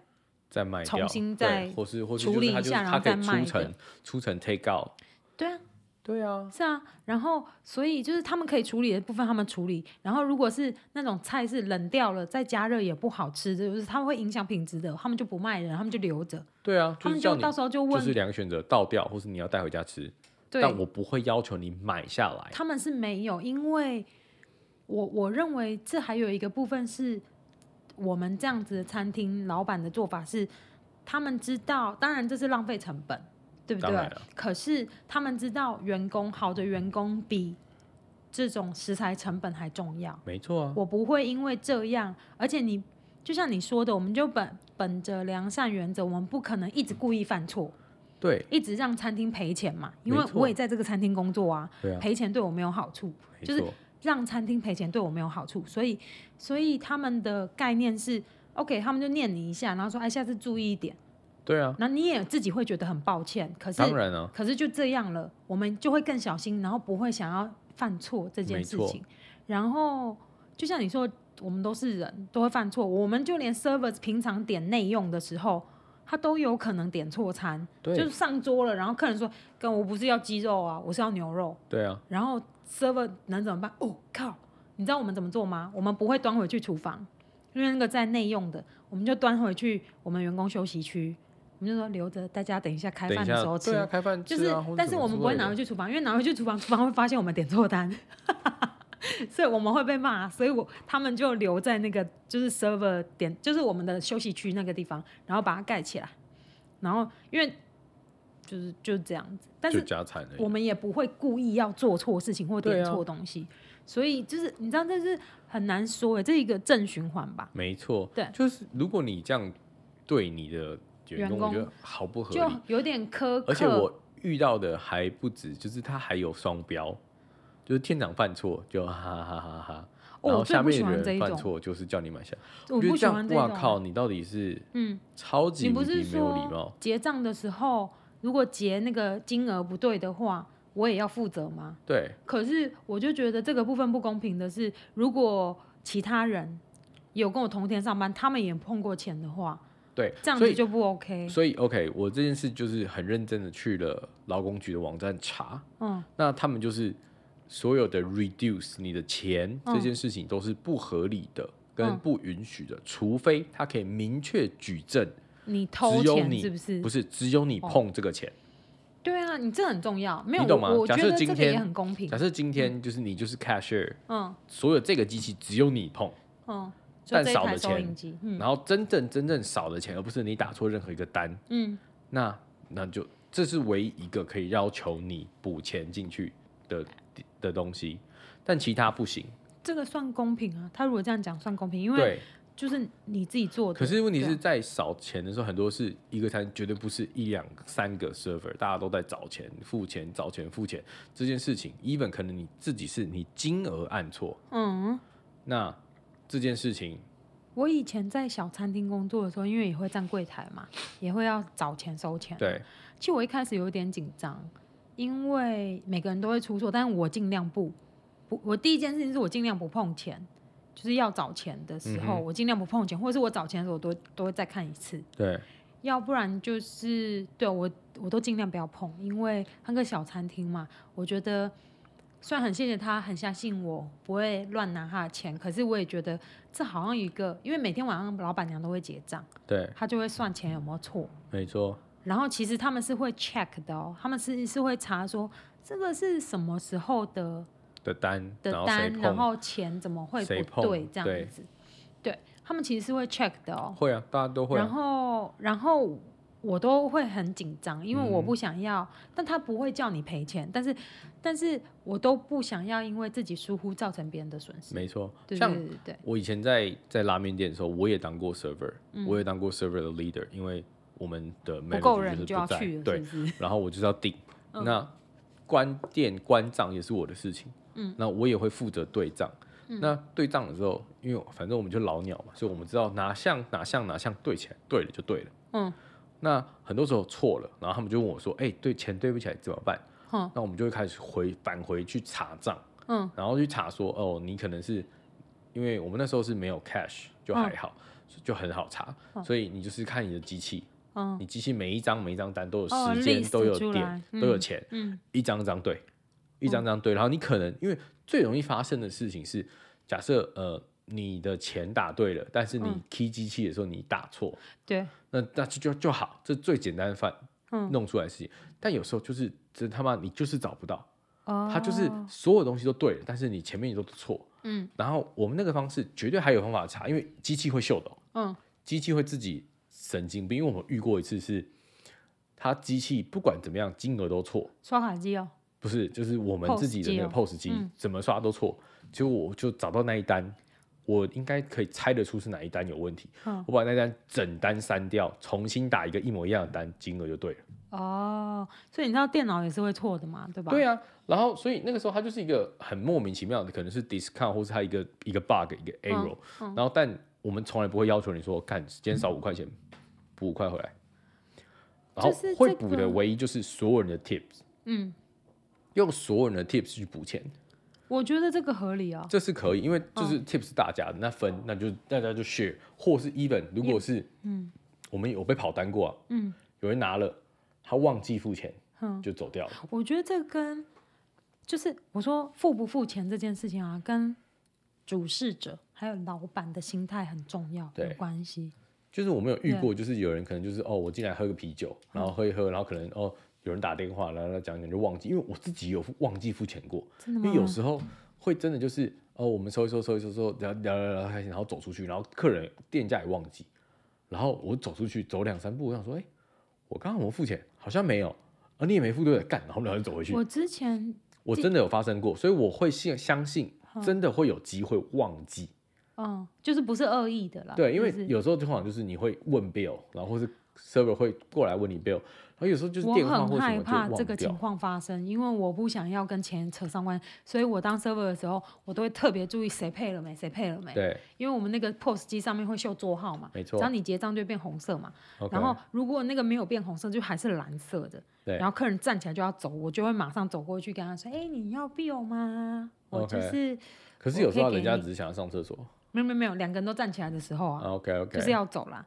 再卖，重新再或是或是处理一下，然后再卖。出成出成 take out。对啊，对啊，是啊。然后所以就是他们可以处理的部分，他们处理。然后如果是那种菜是冷掉了再加热也不好吃，就是他们会影响品质的，他们就不卖了，他们就留着。对啊，他们就到时候就问，就是两个选择：倒掉，或是你要带回家吃。对，但我不会要求你买下来。他们是没有，因为我我认为这还有一个部分是。我们这样子的餐厅老板的做法是，他们知道，当然这是浪费成本，对不对？可是他们知道，员工好的员工比这种食材成本还重要。没错啊，我不会因为这样，而且你就像你说的，我们就本本着良善原则，我们不可能一直故意犯错。对，一直让餐厅赔钱嘛，因为我也在这个餐厅工作啊，赔钱对我没有好处，就是让餐厅赔钱对我没有好处，所以所以他们的概念是，OK，他们就念你一下，然后说，哎，下次注意一点，对啊，那你也自己会觉得很抱歉，可是当然啊，可是就这样了，我们就会更小心，然后不会想要犯错这件事情，然后就像你说，我们都是人，都会犯错，我们就连 servers 平常点内用的时候。他都有可能点错餐，就是上桌了，然后客人说：“跟我不是要鸡肉啊，我是要牛肉。”对啊。然后 server 能怎么办？哦靠！你知道我们怎么做吗？我们不会端回去厨房，因为那个在内用的，我们就端回去我们员工休息区，我们就说留着大家等一下开饭的时候吃。对啊，开饭。就是，但是我们不会拿回去厨房，因为拿回去厨房，厨房会发现我们点错单。所以我们会被骂，所以我他们就留在那个就是 server 点，就是我们的休息区那个地方，然后把它盖起来，然后因为就是就这样子，但是我们也不会故意要做错事情或点错东西，啊、所以就是你知道这是很难说诶，这是一个正循环吧？没错，对，就是如果你这样对你的员工，我觉得好不合理，就有点苛刻，而且我遇到的还不止，就是他还有双标。就是店长犯错就哈哈哈哈哈，然后下面的人犯错就是叫你买下。我不喜欢这种。哇靠！你到底是嗯超级无敌没有礼貌。结账的时候，如果结那个金额不对的话，我也要负责吗？对。可是我就觉得这个部分不公平的是，如果其他人有跟我同天上班，他们也碰过钱的话，对，这样子就不 OK。所以，OK，我这件事就是很认真的去了劳工局的网站查，嗯，那他们就是。所有的 reduce 你的钱这件事情都是不合理的，跟不允许的，除非他可以明确举证，你偷钱是不是？不是，只有你碰这个钱。对啊，你这很重要，没有你懂吗？假设今天也很公平。假设今天就是你就是 cashier，嗯，所有这个机器只有你碰，嗯，但少的钱，然后真正真正少的钱，而不是你打错任何一个单，嗯，那那就这是唯一一个可以要求你补钱进去的。的东西，但其他不行。这个算公平啊？他如果这样讲算公平，因为就是你自己做的。可是问题是在少钱的时候，很多是一个餐绝对不是一两三个 server，大家都在找钱、付钱、找钱、付钱这件事情。even 可能你自己是你金额按错，嗯，那这件事情，我以前在小餐厅工作的时候，因为也会站柜台嘛，也会要找钱收钱。对，其实我一开始有点紧张。因为每个人都会出错，但是我尽量不不，我第一件事情是我尽量不碰钱，就是要找钱的时候，嗯、我尽量不碰钱，或者是我找钱的时候，我都都会再看一次。对，要不然就是对我我都尽量不要碰，因为那个小餐厅嘛，我觉得虽然很谢谢他，很相信我不会乱拿他的钱，可是我也觉得这好像一个，因为每天晚上老板娘都会结账，对，他就会算钱有没有错。没错。然后其实他们是会 check 的哦，他们是是会查说这个是什么时候的的单的单，然后钱怎么会不对这样子？对，对他们其实是会 check 的哦。会啊，大家都会啊。然后然后我都会很紧张，因为我不想要，嗯、但他不会叫你赔钱，但是但是我都不想要因为自己疏忽造成别人的损失。没错，像我以前在在拉面店的时候，我也当过 server，、嗯、我也当过 server 的 leader，因为。我们的不够人就要去，对，是是然后我就是要顶。嗯、那关店关账也是我的事情，嗯，那我也会负责对账。嗯、那对账的时候，因为反正我们就老鸟嘛，所以我们知道哪项哪项哪项对起来，对了就对了。嗯，那很多时候错了，然后他们就问我说：“哎、欸，对钱对不起来怎么办？”嗯，那我们就会开始回返回去查账，嗯，然后去查说：“哦，你可能是因为我们那时候是没有 cash，就还好，嗯、就很好查，嗯、所以你就是看你的机器。”嗯、你机器每一张每一张单都有时间，哦、都有点，嗯、都有钱，嗯、一张张对，一张张对。然后你可能因为最容易发生的事情是，假设呃你的钱打对了，但是你 key 机器的时候你打错，对、嗯，那那就就就好，这最简单的犯弄出来的事情。嗯、但有时候就是真他妈你就是找不到，哦、他就是所有东西都对了，但是你前面你都错，嗯。然后我们那个方式绝对还有方法查，因为机器会秀的，嗯，机器会自己。神经病，因为我们遇过一次是，他机器不管怎么样金额都错，刷卡机哦，不是，就是我们自己的那个 POS 机怎么刷都错，结果我就找到那一单，我应该可以猜得出是哪一单有问题，我把那单整单删掉，重新打一个一模一样的单，金额就对了。哦，所以你知道电脑也是会错的嘛，对吧？对啊，然后所以那个时候它就是一个很莫名其妙的，可能是 discount 或是它一个一个 bug 一个 error，然后但我们从来不会要求你说，看减少五块钱，补五块回来。然后会补的唯一就是所有人的 tips，嗯，用所有人的 tips 去补钱。我觉得这个合理啊，这是可以，因为就是 tips 大家的，那分那就大家就 share，或是 even 如果是嗯，我们有被跑单过啊，嗯，有人拿了。他忘记付钱，就走掉了。我觉得这跟就是我说付不付钱这件事情啊，跟主事者还有老板的心态很重要，有关系。就是我们有遇过，就是有人可能就是哦，我进来喝个啤酒，然后喝一喝，然后可能哦有人打电话，然后他讲讲就忘记，因为我自己有忘记付钱过。因为有时候会真的就是哦，我们收一收收一收收，聊聊聊聊开心，然后走出去，然后客人店家也忘记，然后我走出去走两三步，我想说，哎。我刚刚我付钱，好像没有，而你也没付对不对？干，然后两人走回去。我之前我真的有发生过，所以我会信相信，真的会有机会忘记。嗯，就是不是恶意的啦。对，因为有时候通常就是你会问 Bill，然后或是 Server 会过来问你 Bill。然后有时候就是电话或什么就忘掉。我很害怕这个情况发生，因为我不想要跟钱扯上关系，所以我当 server 的时候，我都会特别注意谁配了没，谁配了没。对。因为我们那个 POS 机上面会秀座号嘛，没错。只要你结账就会变红色嘛。然后如果那个没有变红色，就还是蓝色的。对。然后客人站起来就要走，我就会马上走过去跟他说：“哎，你要 bill 吗？”我就是。可是有时候人家只是想要上厕所。没有没有没有，两个人都站起来的时候啊，OK OK，就是要走啦。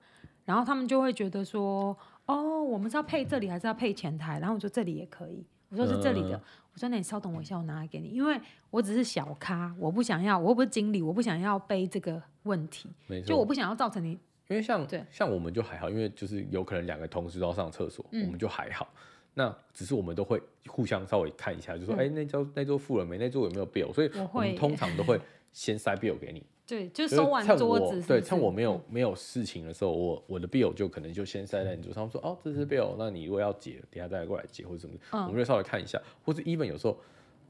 然后他们就会觉得说。哦，我们是要配这里还是要配前台？然后我说这里也可以，我说是这里的。嗯、我说那你稍等我一下，我拿来给你，因为我只是小咖，我不想要，我又不是经理，我不想要背这个问题。就我不想要造成你。因为像对像我们就还好，因为就是有可能两个同事都要上厕所，嗯、我们就还好。那只是我们都会互相稍微看一下，就说哎、嗯欸，那桌那桌付了没？那桌有没有 bill？所以我们通常都会先塞 bill 给你。对，就收完桌子是是。对，趁我没有、嗯、没有事情的时候，我我的 bill 就可能就先塞在你桌上，说哦，这是 bill，那你如果要结，等下再来过来结或者什么，嗯、我们就稍微看一下，或者 even 有时候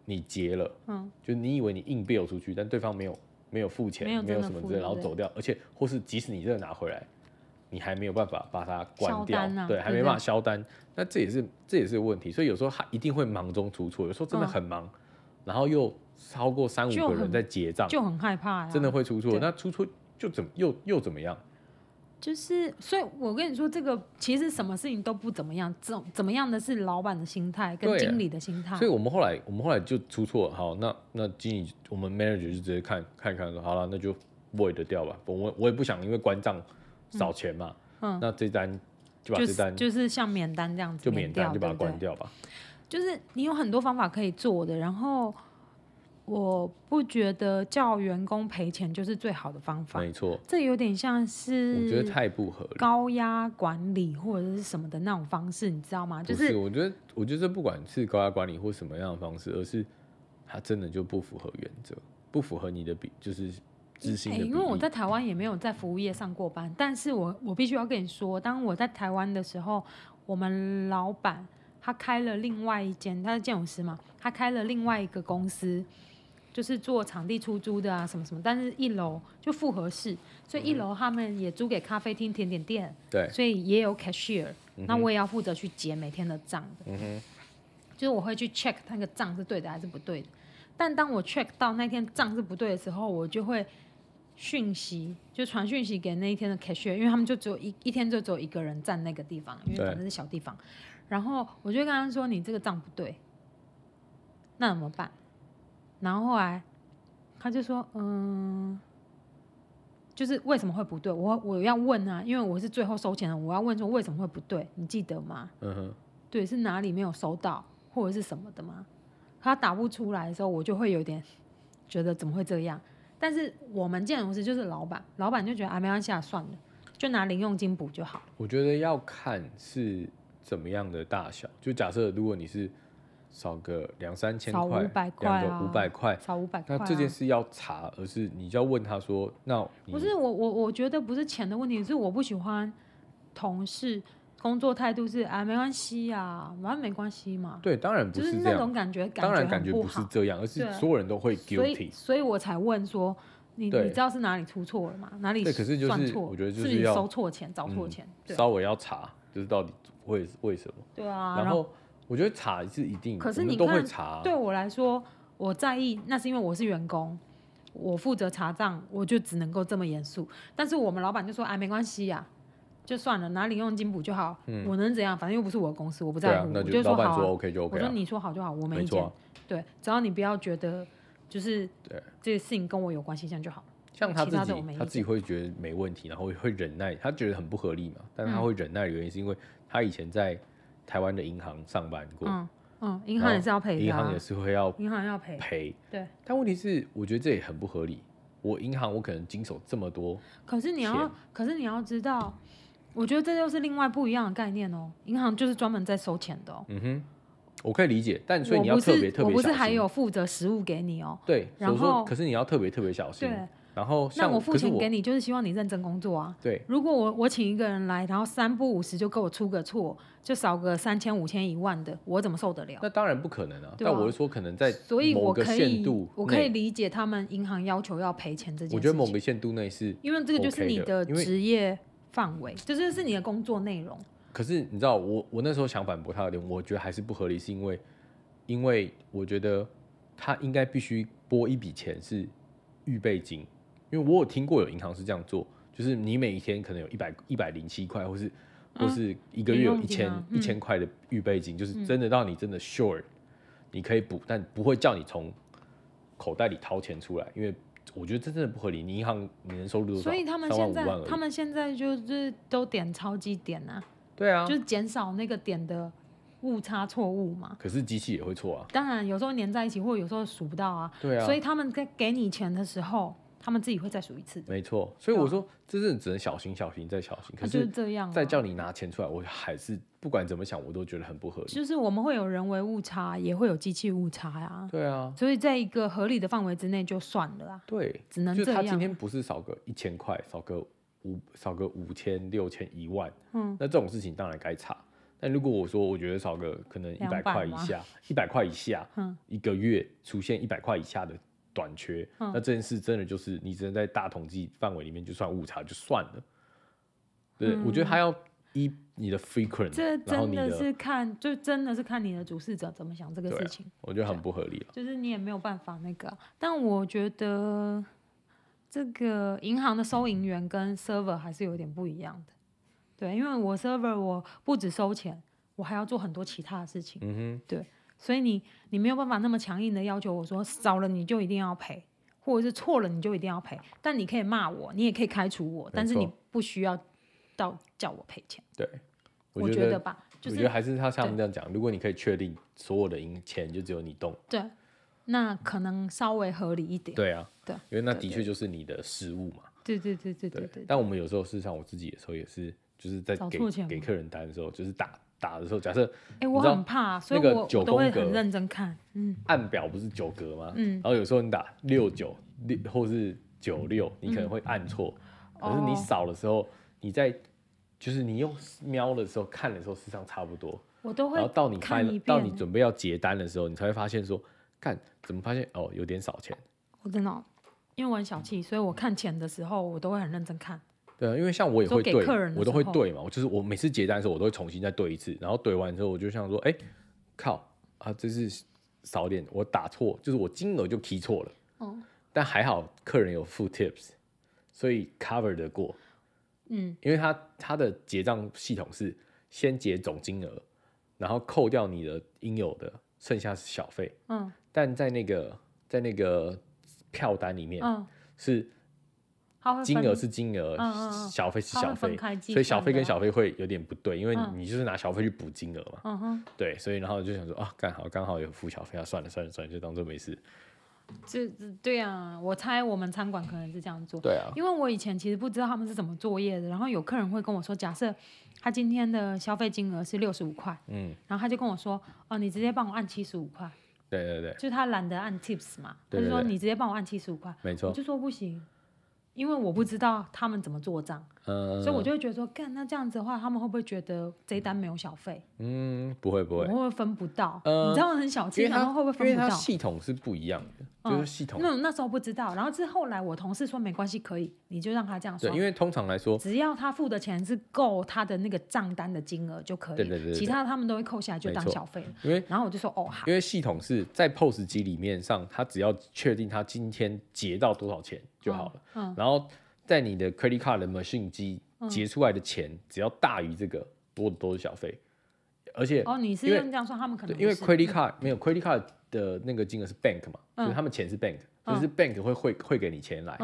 你结了，嗯，就你以为你硬 bill 出去，但对方没有没有付钱，没有，没有什么之类，然后走掉，而且或是即使你真的拿回来，你还没有办法把它关掉，啊、对，还没办法销单，那这也是这也是个问题，所以有时候还一定会忙中出错，有时候真的很忙，嗯、然后又。超过三五个人在结账，就很害怕，真的会出错。那出错就怎么又又怎么样？就是，所以我跟你说，这个其实什么事情都不怎么样，怎怎么样的是老板的心态跟经理的心态。所以我们后来，我们后来就出错，好，那那经理，我们 manager 就直接看看看说，好了，那就 void 掉吧。我我也不想因为关账少钱嘛，嗯，那这单就把这单就是像免单这样子，就免单就把它关掉吧。就是你有很多方法可以做的，然后。我不觉得叫员工赔钱就是最好的方法。没错，这有点像是我觉得太不合理，高压管理或者是什么的那种方式，你知道吗？就是，是我觉得，我觉得这不管是高压管理或什么样的方式，而是它真的就不符合原则，不符合你的比就是执行的、欸。因为我在台湾也没有在服务业上过班，但是我我必须要跟你说，当我在台湾的时候，我们老板他开了另外一间，他是建筑师嘛，他开了另外一个公司。就是做场地出租的啊，什么什么，但是一楼就复合式，所以一楼他们也租给咖啡厅、甜点店，对，所以也有 cashier，嗯，那我也要负责去结每天的账的，嗯哼，就是我会去 check 那个账是对的还是不对的，但当我 check 到那天账是不对的时候，我就会讯息，就传讯息给那一天的 cashier，因为他们就只有一一天就只有一个人站那个地方，因为反正是小地方，然后我就跟他说，你这个账不对，那怎么办？然后后来，他就说：“嗯，就是为什么会不对？我我要问啊，因为我是最后收钱的，我要问说为什么会不对？你记得吗？嗯哼，对，是哪里没有收到，或者是什么的吗？他打不出来的时候，我就会有点觉得怎么会这样？但是我们建筑师就是老板，老板就觉得啊，没关系啊，算了，就拿零用金补就好。我觉得要看是怎么样的大小，就假设如果你是。少个两三千块，两个五百块，少五百块。那这件事要查，而是你就要问他说：“那不是我我我觉得不是钱的问题，是我不喜欢同事工作态度是啊，没关系啊，反正没关系嘛。对，当然不是。就是那种感觉，当然感觉不是这样，而是所有人都会 guilty。所以，所以我才问说，你你知道是哪里出错了吗？哪里？对，可是就是我觉得就是要收错钱，找错钱，稍微要查，就是到底为为什么？对啊。然后我觉得查是一定，可是你都会查。对我来说，我在意那是因为我是员工，我负责查账，我就只能够这么严肃。但是我们老板就说，哎，没关系呀。就算了，拿零用金补就好。嗯，我能怎样？反正又不是我的公司，我不在乎。啊、就我就说好、啊。说 OK 就 OK、啊。我说你说好就好，我没意见。啊、对，只要你不要觉得就是对这个事情跟我有关系，这样就好。像他自己，他，他自己会觉得没问题，然后会忍耐。他觉得很不合理嘛，但他会忍耐的原因是因为他以前在台湾的银行上班过。嗯嗯，银行也是要赔的、啊。银行也是会要银行要赔赔。对。但问题是，我觉得这也很不合理。我银行我可能经手这么多，可是你要，可是你要知道。我觉得这又是另外不一样的概念哦。银行就是专门在收钱的哦。嗯哼，我可以理解，但所以你要特别特别小心。我不是还有负责实物给你哦。对，然后可是你要特别特别小心。对，然后那我付钱给你，就是希望你认真工作啊。对，如果我我请一个人来，然后三不五十就给我出个错，就少个三千五千一万的，我怎么受得了？那当然不可能啊。但我是说，可能在某个限度，我可以理解他们银行要求要赔钱这件事。我觉得某个限度内是，因为这个就是你的职业。范围，这就是你的工作内容。可是你知道，我我那时候想反驳他的点，我觉得还是不合理，是因为，因为我觉得他应该必须拨一笔钱是预备金，因为我有听过有银行是这样做，就是你每一天可能有一百一百零七块，或是或是一个月有一千一千块的预备金，就是真的到你真的 sure 你可以补，但不会叫你从口袋里掏钱出来，因为。我觉得这真的不合理。你银行年收入多少？所以他们现在，他们现在就是都点超级点啊。对啊，就是减少那个点的误差错误嘛。可是机器也会错啊。当然，有时候粘在一起，或者有时候数不到啊。对啊。所以他们在给你钱的时候，他们自己会再数一次。没错。所以我说，这是只能小心、小心再小心。可是这样，再叫你拿钱出来，我还是。不管怎么想，我都觉得很不合理。就是我们会有人为误差，也会有机器误差呀。对啊，所以在一个合理的范围之内就算了啊。对，只能这样。就他今天不是少个一千块，少个五少个五千、六千、一万，嗯，那这种事情当然该查。但如果我说我觉得少个可能一百块以下，一百块以下，嗯，一个月出现一百块以下的短缺，嗯，那这件事真的就是你只能在大统计范围里面就算误差就算了。对，嗯，我觉得他要。依你的 frequent，这真的是看，就真的是看你的主事者怎么想这个事情。啊、我觉得很不合理，就是你也没有办法那个。但我觉得这个银行的收银员跟 server 还是有点不一样的。对，因为我 server 我不止收钱，我还要做很多其他的事情。嗯哼，对，所以你你没有办法那么强硬的要求我说少了你就一定要赔，或者是错了你就一定要赔。但你可以骂我，你也可以开除我，但是你不需要。到叫我赔钱，对，我觉得吧，我觉得还是他像他们这样讲，如果你可以确定所有的赢钱就只有你动，对，那可能稍微合理一点，对啊，对，因为那的确就是你的失误嘛，对对对对对，但我们有时候事实上我自己的时候也是，就是在给给客人单的时候，就是打打的时候，假设，哎，我很怕，所以我都会很认真看，嗯，按表不是九格吗？嗯，然后有时候你打六九六或是九六，你可能会按错，可是你扫的时候。你在就是你用瞄的时候看的时候，实际上差不多。我都会。然后到你开到你准备要结单的时候，你才会发现说，看怎么发现哦，有点少钱。我真的、喔，因为我很小气，所以我看钱的时候，我都会很认真看。对啊，因为像我也会对，我都会对嘛。我就是我每次结单的时候，我都会重新再对一次。然后对完之后，我就想说，哎、欸，靠啊，这是少点，我打错，就是我金额就 key 错了。哦。但还好客人有付 tips，所以 cover 得过。嗯，因为他他的结账系统是先结总金额，然后扣掉你的应有的，剩下是小费。嗯，但在那个在那个票单里面，嗯，是金额是金额，小费是小费，所以小费跟小费会有点不对，因为你就是拿小费去补金额嘛。嗯哼，对，所以然后就想说啊，刚好刚好有付小费啊，算了算了算了，就当做没事。这对啊，我猜我们餐馆可能是这样做。对啊，因为我以前其实不知道他们是怎么作业的。然后有客人会跟我说，假设他今天的消费金额是六十五块，嗯，然后他就跟我说，哦，你直接帮我按七十五块。对对对，就他懒得按 tips 嘛，他就说你直接帮我按七十五块。没错，我就说不行，因为我不知道他们怎么做账。嗯，所以我就会觉得说，干那这样子的话，他们会不会觉得这一单没有小费？嗯，不会不会，我会不会分不到？嗯、你知道很小气，然后会不会分不到？系统是不一样的，嗯、就是系统。那那时候不知道，然后是后来我同事说没关系，可以，你就让他这样说。对，因为通常来说，只要他付的钱是够他的那个账单的金额就可以。对对对，对。其他他们都会扣下来就当小费。因为然后我就说哦好。因为系统是在 POS 机里面上，他只要确定他今天结到多少钱就好了。嗯。嗯然后在你的 credit card 的 machine 机。结出来的钱只要大于这个，多的都是小费，而且哦，你是用这样说，他们可能因为 credit card 没有 credit card 的那个金额是 bank 嘛，就是他们钱是 bank，就是 bank 会汇汇给你钱来，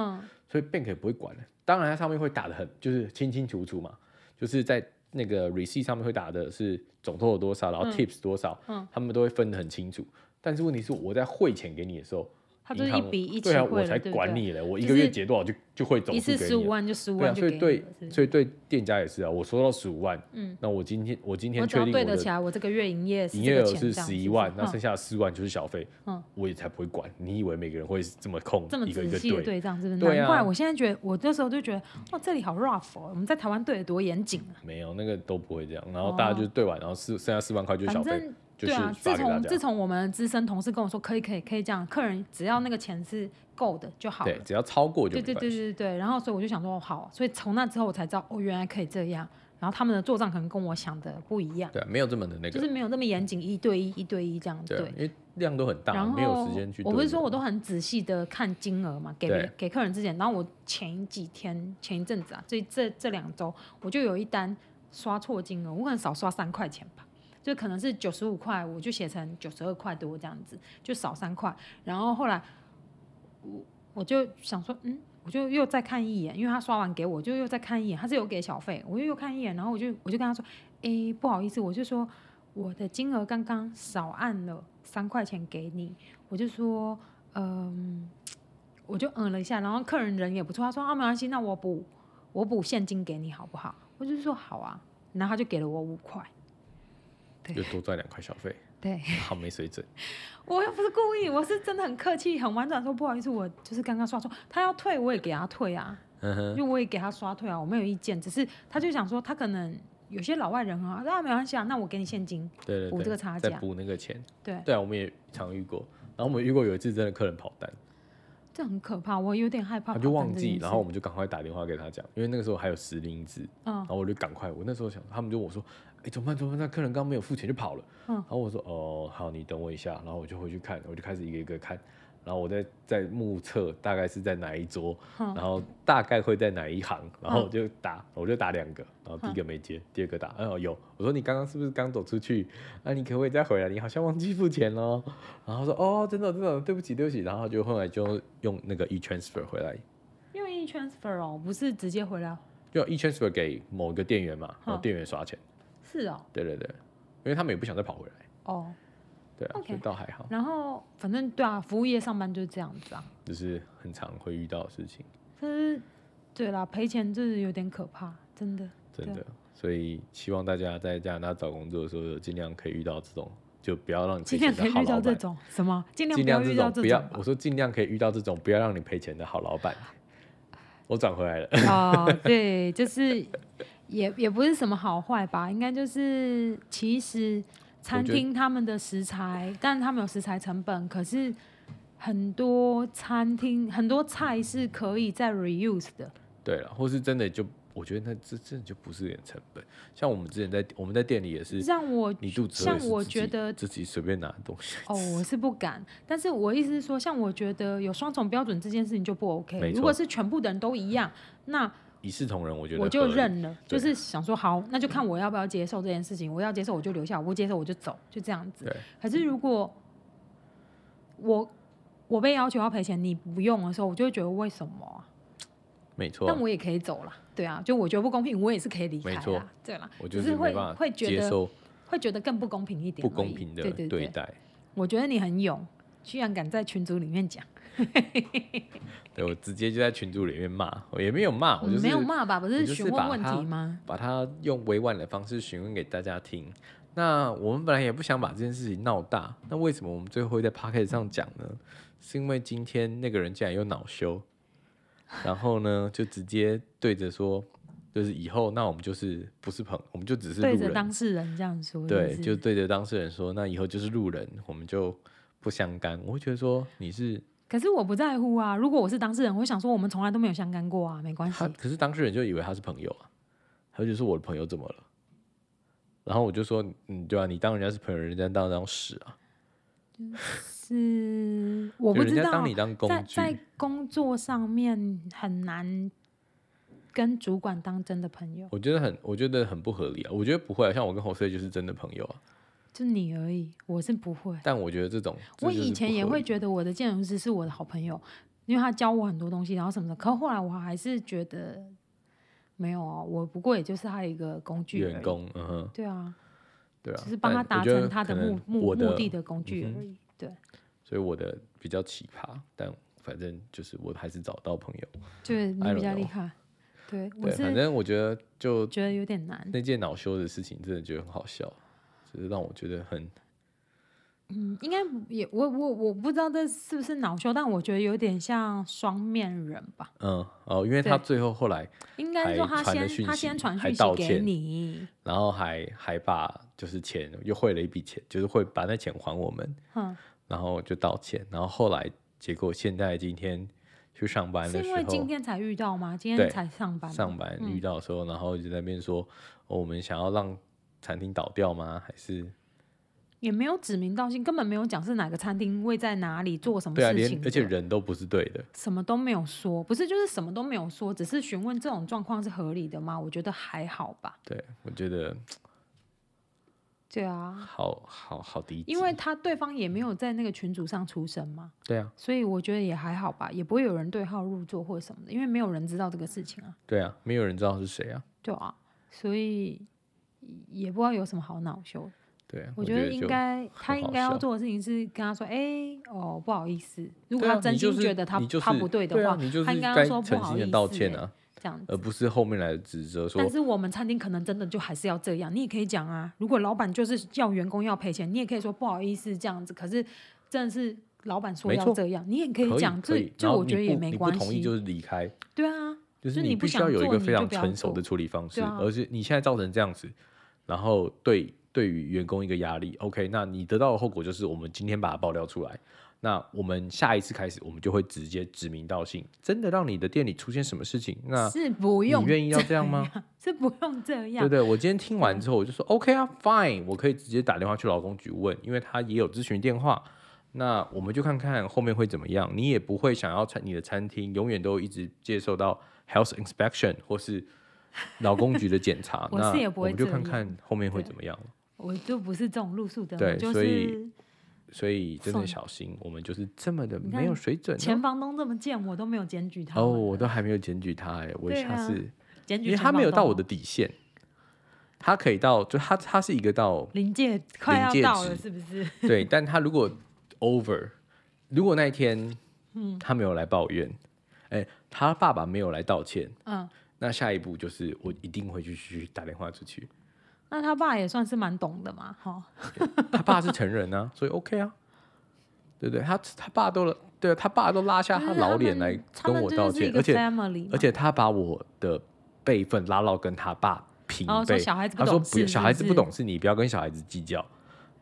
所以 bank 也不会管的。当然它上面会打的很，就是清清楚楚嘛，就是在那个 receipt 上面会打的是总多有多少，然后 tips 多少，他们都会分得很清楚。但是问题是我在汇钱给你的时候。他就是一笔一对啊，我才管你嘞，我一个月结多少就就会总数给你。一次十五万就十五万，所以对，所以对店家也是啊，我收到十五万，嗯，那我今天我今天确定对得起来，我这个月营业营业额是十一万，那剩下的四万就是小费，嗯，我也才不会管。你以为每个人会这么控，这么仔细的对账是不是？难怪我现在觉得，我那时候就觉得，哇，这里好 rough 哦，我们在台湾对的多严谨啊。没有那个都不会这样，然后大家就对完，然后四剩下四万块就是小费。对啊，自从自从我们资深同事跟我说可以可以可以这样，客人只要那个钱是够的就好了。对，只要超过就。对对对对对，然后所以我就想说好，所以从那之后我才知道哦，原来可以这样。然后他们的做账可能跟我想的不一样。对，没有这么的那个。就是没有那么严谨，一对一一对一这样。对，因为量都很大，然后没有时间去。我不是说我都很仔细的看金额嘛，给给客人之前，然后我前几天前一阵子啊，这这这两周我就有一单刷错金额，我可能少刷三块钱吧。就可能是九十五块，我就写成九十二块多这样子，就少三块。然后后来我我就想说，嗯，我就又再看一眼，因为他刷完给我，就又再看一眼，他是有给小费，我又又看一眼，然后我就我就跟他说，哎，不好意思，我就说我的金额刚刚少按了三块钱给你，我就说，嗯，我就嗯了一下，然后客人人也不错，他说啊没关系，那我补我补现金给你好不好？我就说好啊，然后他就给了我五块。又多赚两块小费，对，好没水准。我又不是故意，我是真的很客气、很婉转说不好意思，我就是刚刚刷错。他要退，我也给他退啊，因为我也给他刷退啊，我没有意见。只是他就想说，他可能有些老外人啊，那没关系啊，那我给你现金，对对，补这个差价，再补那个钱。对对啊，我们也常遇过，然后我们遇过有一次真的客人跑单，这很可怕，我有点害怕。他就忘记，然后我们就赶快打电话给他讲，因为那个时候还有实名制，嗯，然后我就赶快，我那时候想，他们就我说。哎，怎么办？怎么办？那客人刚刚没有付钱就跑了。嗯，然后我说，哦，好，你等我一下。然后我就回去看，我就开始一个一个看。然后我在在目测大概是在哪一桌，然后大概会在哪一行，然后我就打，我就打两个。然后第一个没接，第二个打，哦有。我说你刚刚是不是刚走出去？那你可不可以再回来？你好像忘记付钱了。然后说，哦，真的真的，对不起对不起。然后就后来就用那个 e transfer 回来。用 e transfer 哦，不是直接回来。就 e transfer 给某一个店员嘛，然后店员刷钱。是哦，对对对，因为他们也不想再跑回来哦，对啊，所以倒还好。然后反正对啊，服务业上班就是这样子啊，就是很常会遇到的事情。是，对啦，赔钱就是有点可怕，真的。真的，所以希望大家在加拿大找工作的时候，尽量可以遇到这种，就不要让你尽量可以遇到这种什么，尽量不要遇到这种，不要我说尽量可以遇到这种，不要让你赔钱的好老板。我转回来了。哦，对，就是。也也不是什么好坏吧，应该就是其实餐厅他们的食材，但他们有食材成本，可是很多餐厅很多菜是可以再 reuse 的。对了，或是真的就我觉得那这真的就不是点成本。像我们之前在我们在店里也是，让我你肚子像我觉得自己随便拿东西哦，我是不敢。但是我意思是说，像我觉得有双重标准这件事情就不 OK。如果是全部的人都一样，那。一视同仁，我觉得我就认了，就是想说好，那就看我要不要接受这件事情。我要接受我就留下，我不接受我就走，就这样子。可是如果我我被要求要赔钱，你不用的时候，我就会觉得为什么啊？没错。但我也可以走了，对啊，就我觉得不公平，我也是可以离开啊。对啦，我就是会会觉得会觉得更不公平一点，不公平的对待。我觉得你很勇，居然敢在群组里面讲。对，我直接就在群组里面骂，我也没有骂，我就是没有骂吧，不是询问问题吗？把他用委婉的方式询问给大家听。那我们本来也不想把这件事情闹大，那为什么我们最后会在 podcast 上讲呢？是因为今天那个人竟然又恼羞，然后呢就直接对着说，就是以后那我们就是不是朋，我们就只是路人对着当事人这样说，对，就对着当事人说，那以后就是路人，我们就不相干。我会觉得说你是，可是我不在乎啊。如果我是当事人，我会想说我们从来都没有相干过啊，没关系。可是当事人就以为他是朋友啊，他就说我的朋友怎么了？然后我就说，嗯，对啊，你当人家是朋友，人家当当屎啊。就是我不知道，当你当工具在在工作上面很难。跟主管当真的朋友，我觉得很，我觉得很不合理啊。我觉得不会啊，像我跟侯 Sir 就是真的朋友啊。就你而已，我是不会。但我觉得这种，我以前也会觉得我的建筑师是我的好朋友，因为他教我很多东西，然后什么的。可后来我还是觉得没有啊，我不过也就是他一个工具员工，嗯哼，对啊，对啊，只是帮他达成他的目目目的的工具而已。嗯、对，所以我的比较奇葩，但反正就是我还是找到朋友，就是你比较厉害。对，对，反正我觉得就觉得有点难。那件恼羞的事情，真的觉得很好笑，就是让我觉得很……嗯，应该也我我我不知道这是不是恼羞，但我觉得有点像双面人吧。嗯哦，因为他最后后来应该说他先他先传讯息给你，然后还还把就是钱又汇了一笔钱，就是会把那钱还我们。嗯，然后就道歉，然后后来结果现在今天。去上班的时候，是因为今天才遇到吗？今天才上班。上班遇到的时候，嗯、然后就在那边说、哦：“我们想要让餐厅倒掉吗？还是也没有指名道姓，根本没有讲是哪个餐厅位在哪里做什么事情、啊，而且人都不是对的，什么都没有说，不是就是什么都没有说，只是询问这种状况是合理的吗？我觉得还好吧。对，我觉得。”对啊，好好好的，因为他对方也没有在那个群组上出声嘛，对啊，所以我觉得也还好吧，也不会有人对号入座或者什么的，因为没有人知道这个事情啊。对啊，没有人知道是谁啊。对啊，所以也不知道有什么好恼羞的。对啊，我觉得应该他应该要做的事情是跟他说，哎，哦，不好意思，如果他真心觉得他他不对的话，他应该要说不好意思，道歉啊。这样，而不是后面来的指责说。但是我们餐厅可能真的就还是要这样，你也可以讲啊。如果老板就是叫员工要赔钱，你也可以说不好意思这样子。可是真的是老板说要这样，你也可以讲。这就我觉得也没关系。不同意就是离开。对啊，就是你必须要有一个非常成熟的处理方式。而是你现在造成这样子，然后对对于员工一个压力。OK，那你得到的后果就是我们今天把它爆料出来。那我们下一次开始，我们就会直接指名道姓，真的让你的店里出现什么事情，那是不用，你愿意要这样吗？是不用这样。对对，我今天听完之后，我就说 OK 啊，Fine，我可以直接打电话去劳工局问，因为他也有咨询电话。那我们就看看后面会怎么样。你也不会想要餐你的餐厅永远都一直接受到 Health Inspection 或是劳工局的检查。我是也不会那我们就看看后面会怎么样。我就不是这种路数的，对，就是、所以。所以真的小心，我们就是这么的没有水准。前房东这么贱，我都没有检举他。哦，我都还没有检举他哎，我下次检举，因为他没有到我的底线，他可以到，就他他是一个到临界快要到了，是不是？对，但他如果 over，如果那一天嗯他没有来抱怨，哎，他爸爸没有来道歉，嗯，那下一步就是我一定会继续打电话出去。那他爸也算是蛮懂的嘛，哈。他爸是成人啊，所以 OK 啊，对不对？他他爸都对，他爸都拉下他老脸来跟我道歉，而且而且他把我的辈分拉到跟他爸平辈。他说不，小孩子不懂事，你不要跟小孩子计较。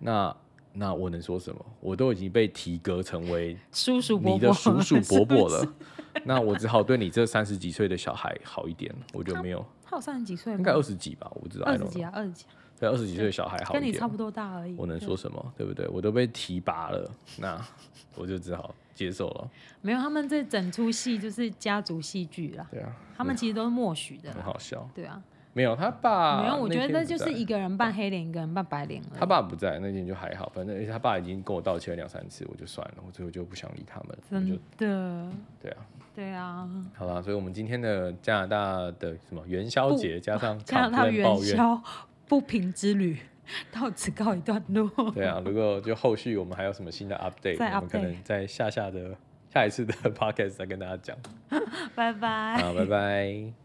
那那我能说什么？我都已经被提格成为叔叔伯你的叔叔伯伯了，那我只好对你这三十几岁的小孩好一点，我就没有。他有三十几岁吗？应该二十几吧，我不知道。二十几啊，二十几。对，二十几岁的小孩好一点。跟你差不多大而已。我能说什么？对不对？我都被提拔了，那 我就只好接受了。没有，他们这整出戏就是家族戏剧啦。对啊。他们其实都是默许的。很好笑。对啊。没有他爸。没有，我觉得就是一个人扮黑脸，一个人扮白脸。他爸不在那天就还好，反正而且他爸已经跟我道歉了两三次，我就算了，我最后就不想理他们。真的。对啊。对啊，好了，所以我们今天的加拿大的什么元宵节加上 加拿大元宵不平之旅到此告一段落。对啊，如果就后续我们还有什么新的 update，, update 我们可能在下下的下一次的 podcast 再跟大家讲。拜拜。好，拜拜。